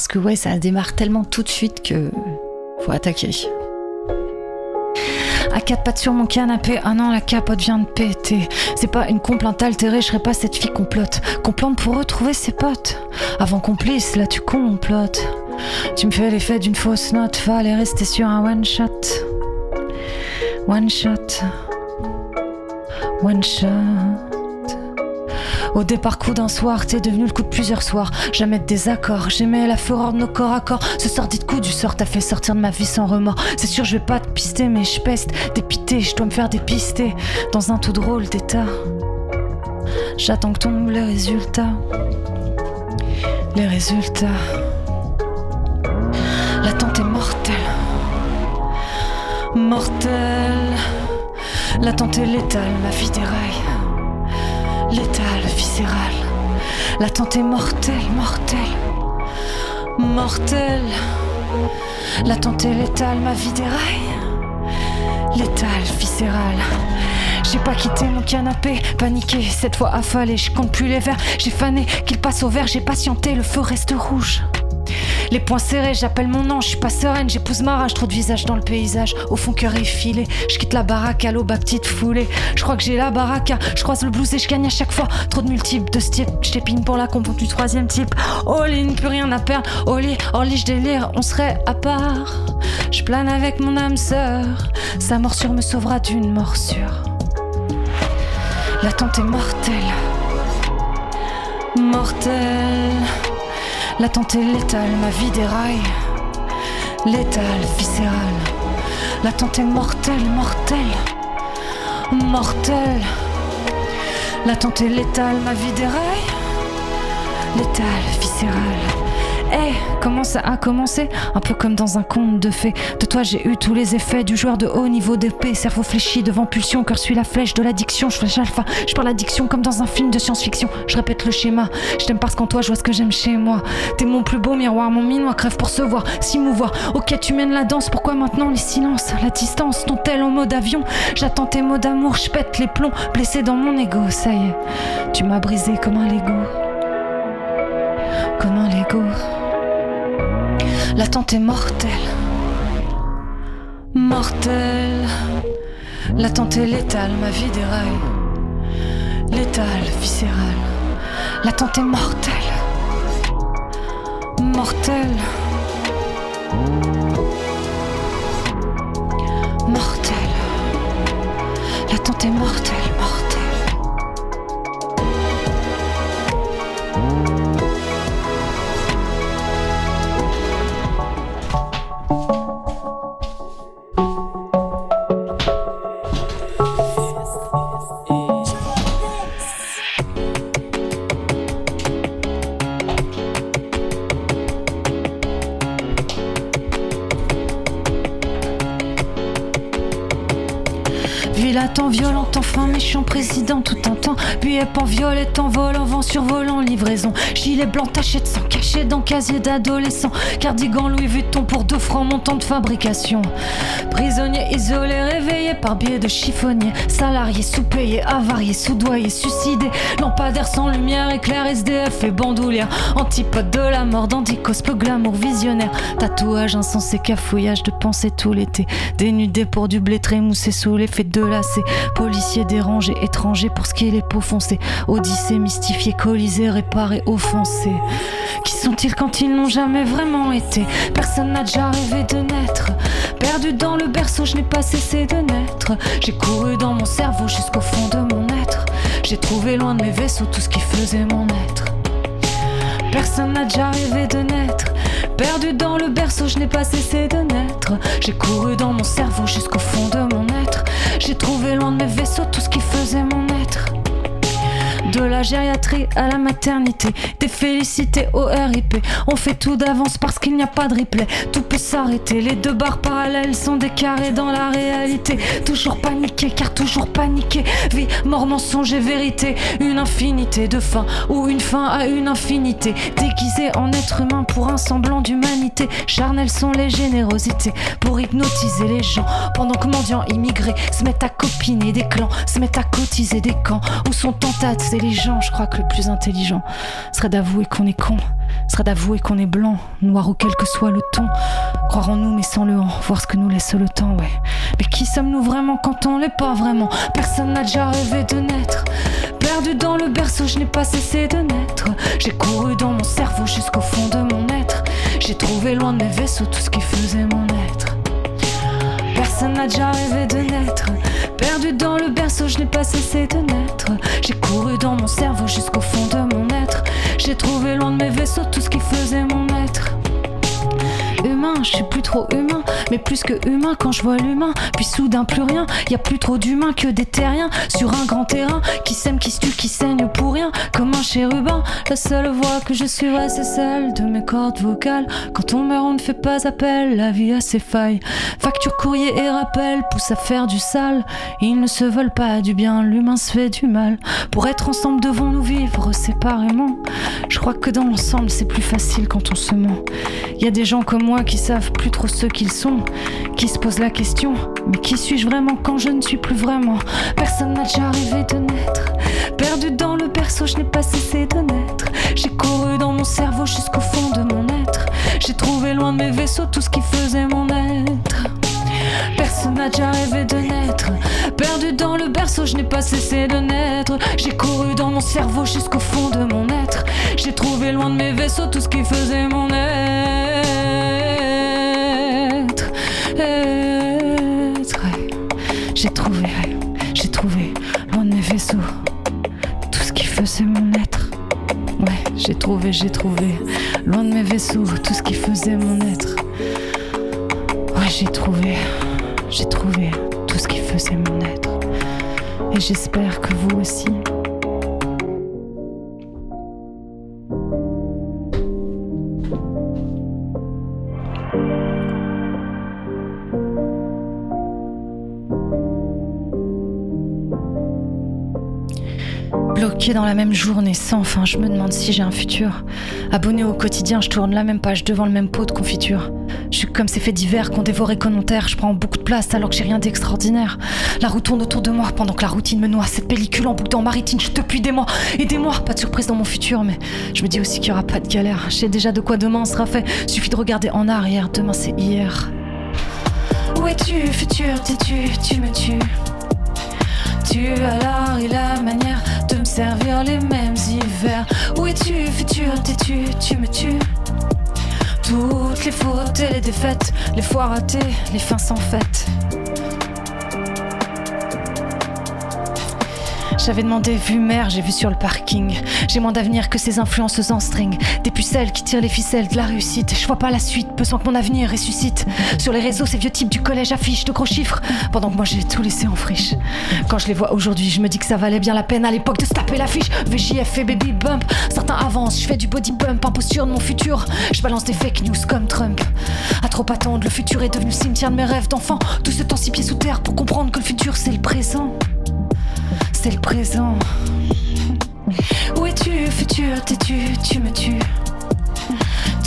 Parce que ouais, ça démarre tellement tout de suite que faut attaquer. À quatre pattes sur mon canapé, ah non, la capote vient de péter. C'est pas une complainte altérée, je serais pas cette fille complote. Complante pour retrouver ses potes. Avant complice, là tu complotes. Tu me fais l'effet d'une fausse note, fallait rester sur un one shot. One shot. One shot. Au départ, coup d'un soir, t'es devenu le coup de plusieurs soirs. Jamais de désaccord, j'aimais la fureur de nos corps à corps. Ce sordide coup du sort t'a fait sortir de ma vie sans remords. C'est sûr, je vais pas te pister, mais je peste. Dépité, je dois me faire dépister dans un tout drôle d'état. J'attends que tombent les résultats. Les résultats. L'attente est mortelle. Mortelle. L'attente est létale, ma vie déraille. Létale, viscérale. L'attente est mortelle, mortelle. Mortelle. L'attente est létale, ma vie déraille. Létale, viscérale. J'ai pas quitté mon canapé, paniqué, cette fois affalé, je compte plus les verres, j'ai fané, qu'il passe au vert, j'ai patienté, le feu reste rouge. Les poings serrés, j'appelle mon nom, je suis pas sereine, j'épouse ma rage, trop de visage dans le paysage. Au fond, cœur effilé, je quitte la baraque à l'aube à petite foulée. Je crois que j'ai la baraque, je croise le blues et je gagne à chaque fois. Trop de multiples de type, je pour la compo du troisième type. Oh in, plus rien à perdre. Oh lit, je délire, on serait à part. Je plane avec mon âme sœur, sa morsure me sauvera d'une morsure. L'attente est mortelle. Mortelle. L'attente est létale, ma vie déraille. Létale, viscérale. L'attente est mortelle, mortelle. Mortelle. L'attente est létale, ma vie déraille. Létale, viscérale. Eh, comment ça a commencé Un peu comme dans un conte de fées. De toi, j'ai eu tous les effets du joueur de haut niveau d'épée. Cerveau fléchi devant pulsion, cœur suit la flèche de l'addiction. Je flash alpha, je parle addiction comme dans un film de science-fiction. Je répète le schéma. Je t'aime parce qu'en toi, je vois ce que j'aime chez moi. T'es mon plus beau miroir, mon minois crève pour se voir, s'y mouvoir. Ok, tu mènes la danse, pourquoi maintenant les silences La distance, ton tel en mode avion. J'attends tes mots d'amour, je pète les plombs, blessé dans mon ego. Ça y est, tu m'as brisé comme un Lego. Comme un Lego. L'attente est mortelle. Mortelle. L'attente est létale, ma vie déraille. Létale, viscérale. L'attente est mortelle. Mortelle. Mortelle. L'attente est mortelle, mortelle. Dilatant, violent, enfin méchant président tout en temps. Puis en violet, en volant, vent survolant, livraison. Gilet blanc taché de sang, caché dans casier d'adolescent. Cardigan Louis Vuitton pour deux francs, montant de fabrication. Prisonnier isolé, réveillé par biais de chiffonnier. Salarié sous-payé, avarié, sous-doyé, suicidé. Lampadaire sans lumière, éclair, SDF et bandoulière. Antipode de la mort, d'anticos, peu glamour visionnaire. Tatouage insensé, cafouillage de pensée tout l'été. Dénudé pour du blé trémoussé sous l'effet de lacets. Policier dérangé, étranger pour ce qui est les peaux foncées. Odyssée mystifié, colisé, réparé, offensé. Qui sont-ils quand ils n'ont jamais vraiment été? Personne n'a déjà rêvé de naître. Perdu dans le berceau, je n'ai pas cessé de naître. J'ai couru dans mon cerveau jusqu'au fond de mon être. J'ai trouvé loin de mes vaisseaux tout ce qui faisait mon être. Personne n'a déjà rêvé de naître. Perdu dans le berceau, je n'ai pas cessé de naître. J'ai couru dans mon cerveau jusqu'au fond de mon être. J'ai trouvé loin de mes vaisseaux tout ce qui faisait mon être. De la gériatrie à la maternité, des félicités au RIP. On fait tout d'avance parce qu'il n'y a pas de replay. Tout peut s'arrêter, les deux barres parallèles sont des carrés dans la réalité. Toujours paniqué, car toujours paniqué. Vie, mort, mensonge et vérité. Une infinité de fins, ou une fin à une infinité. Déguisé en être humain pour un semblant d'humanité. Charnelles sont les générosités pour hypnotiser les gens. Pendant que mendiants immigrés se mettent à copiner des clans, se mettent à cotiser des camps où sont tentatés je crois que le plus intelligent serait d'avouer qu'on est con, serait d'avouer qu'on est blanc, noir ou quel que soit le ton. Croire en nous mais sans le en, voir ce que nous laisse le temps, ouais. Mais qui sommes-nous vraiment quand on l'est pas vraiment? Personne n'a déjà rêvé de naître. Perdu dans le berceau, je n'ai pas cessé de naître. J'ai couru dans mon cerveau jusqu'au fond de mon être. J'ai trouvé loin de mes vaisseaux tout ce qui faisait mon être. Personne n'a déjà rêvé de naître. Perdu dans le berceau, je n'ai pas cessé de naître. J'ai couru dans mon cerveau jusqu'au fond de mon être. J'ai trouvé loin de mes vaisseaux tout ce qui faisait mon être je suis plus trop humain, mais plus que humain quand je vois l'humain. Puis soudain plus rien, y a plus trop d'humains que des terriens sur un grand terrain qui sème, qui se tue, qui saigne pour rien, comme un chérubin. La seule voix que je suivrai, c'est celle de mes cordes vocales. Quand on meurt, on ne fait pas appel, la vie a ses failles. Facture, courrier et rappel pousse à faire du sale. Ils ne se veulent pas du bien, l'humain se fait du mal. Pour être ensemble, devons-nous vivre séparément? Je crois que dans l'ensemble, c'est plus facile quand on se ment. Y a des gens comme moi qui savent plus trop ce qu'ils sont, qui se posent la question mais qui suis-je vraiment quand je ne suis plus vraiment? Personne n'a déjà rêvé de naître. Perdu dans le berceau, je n'ai pas cessé de naître. J'ai couru dans mon cerveau jusqu'au fond de mon être. J'ai trouvé loin de mes vaisseaux tout ce qui faisait mon être. Personne n'a déjà rêvé de naître. Perdu dans le berceau, je n'ai pas cessé de naître. J'ai couru dans mon cerveau jusqu'au fond de mon être. J'ai trouvé loin de mes vaisseaux tout ce qui faisait mon être. J'ai trouvé, j'ai trouvé loin de mes vaisseaux tout ce qui faisait mon être. Ouais, j'ai trouvé, j'ai trouvé loin de mes vaisseaux tout ce qui faisait mon être. Ouais, j'ai trouvé, j'ai trouvé tout ce qui faisait mon être. Et j'espère que vous aussi. Dans la même journée sans fin, je me demande si j'ai un futur. Abonné au quotidien, je tourne la même page devant le même pot de confiture. Je suis comme ces faits divers qu'on dévore et qu'on enterre. Je prends beaucoup de place alors que j'ai rien d'extraordinaire. La roue tourne autour de moi pendant que la routine me noie. Cette pellicule en boucle dans ma rétine, je depuis des mois. Aidez-moi, pas de surprise dans mon futur, mais je me dis aussi qu'il y aura pas de galère. Je déjà de quoi demain sera fait. Suffit de regarder en arrière. Demain c'est hier. Où es-tu, futur? T'es-tu Tu me tues? Tu as l'art et la manière de me servir les mêmes hivers. Où es-tu, futur T'es-tu Tu me tues? Toutes les fautes et les défaites, les fois ratées, les fins sans fête. J'avais demandé vue mère, j'ai vu sur le parking. J'ai moins d'avenir que ces influences en string. Des pucelles qui tirent les ficelles de la réussite. Je vois pas la suite, besoin que mon avenir ressuscite. Sur les réseaux, ces vieux types du collège affichent de gros chiffres. Pendant que moi j'ai tout laissé en friche. Quand je les vois aujourd'hui, je me dis que ça valait bien la peine à l'époque de se taper l'affiche. VJF et Baby Bump. Certains avancent, je fais du body bump, imposture de mon futur. Je balance des fake news comme Trump. À trop attendre, le futur est devenu le cimetière de mes rêves d'enfant. Tout ce temps six pieds sous terre pour comprendre que le futur c'est le présent. C'est le présent. Où es-tu, futur T'es-tu Tu me tues.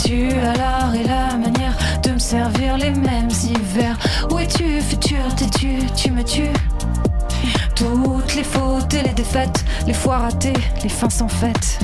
Tu as l'art et la manière de me servir les mêmes hivers. Où es-tu, futur T'es-tu Tu me tues. Toutes les fautes et les défaites, les fois ratées, les fins sans fête.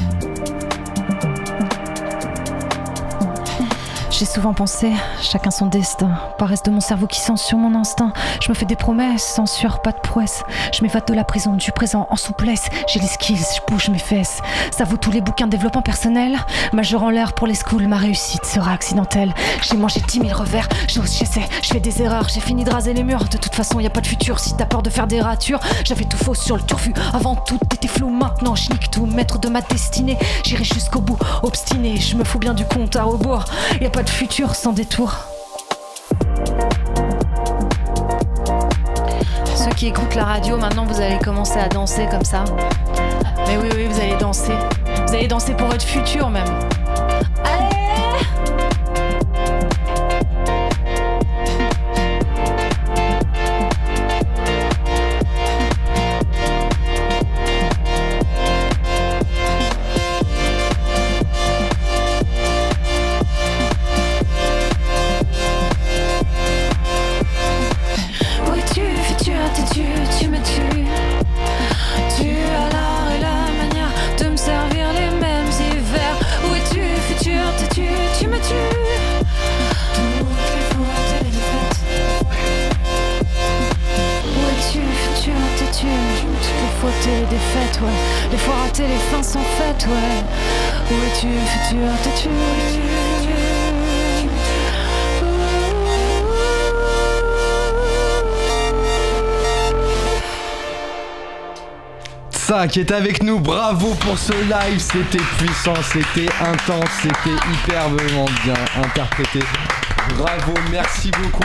J'ai souvent pensé, chacun son destin. Paresse de mon cerveau qui censure mon instinct. Je me fais des promesses, censure, pas de prouesse. Je m'évade de la prison du présent en souplesse. J'ai les skills, je bouge mes fesses. Ça vaut tous les bouquins de développement personnel. Majeur en l'air pour les schools, ma réussite sera accidentelle. J'ai mangé 10 000 revers, j'ose, j'essaie, je fais des erreurs. J'ai fini de raser les murs. De toute façon, y a pas de futur si t'as peur de faire des ratures. J'avais tout faux sur le turfu. Avant tout était flou, maintenant je nique tout. Maître de ma destinée, j'irai jusqu'au bout. Obstiné, je me fous bien du compte à rebours. Y a pas futur sans détour. Ceux qui écoutent la radio, maintenant vous allez commencer à danser comme ça. Mais oui, oui, vous allez danser. Vous allez danser pour votre futur même. Qui est avec nous, bravo pour ce live, c'était puissant, c'était intense, c'était hyperbement bien interprété. Bravo, merci beaucoup.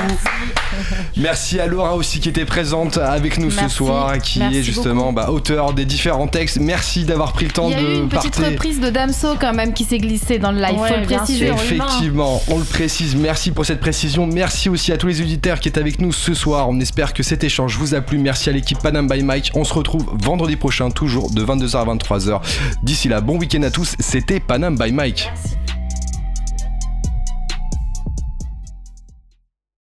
Merci à Laura aussi qui était présente avec nous ce soir, qui Merci est justement bah, auteur des différents textes. Merci d'avoir pris le temps Il y a eu de une petite reprise de Damso quand même qui s'est glissée dans le live, Ouais, faut le bien préciser. sûr. Effectivement, on le précise. Merci pour cette précision. Merci aussi à tous les auditeurs qui étaient avec nous ce soir. On espère que cet échange vous a plu. Merci à l'équipe Panam by Mike. On se retrouve vendredi prochain, toujours de 22h à 23h. D'ici là, bon week-end à tous. C'était Panam by Mike. Merci.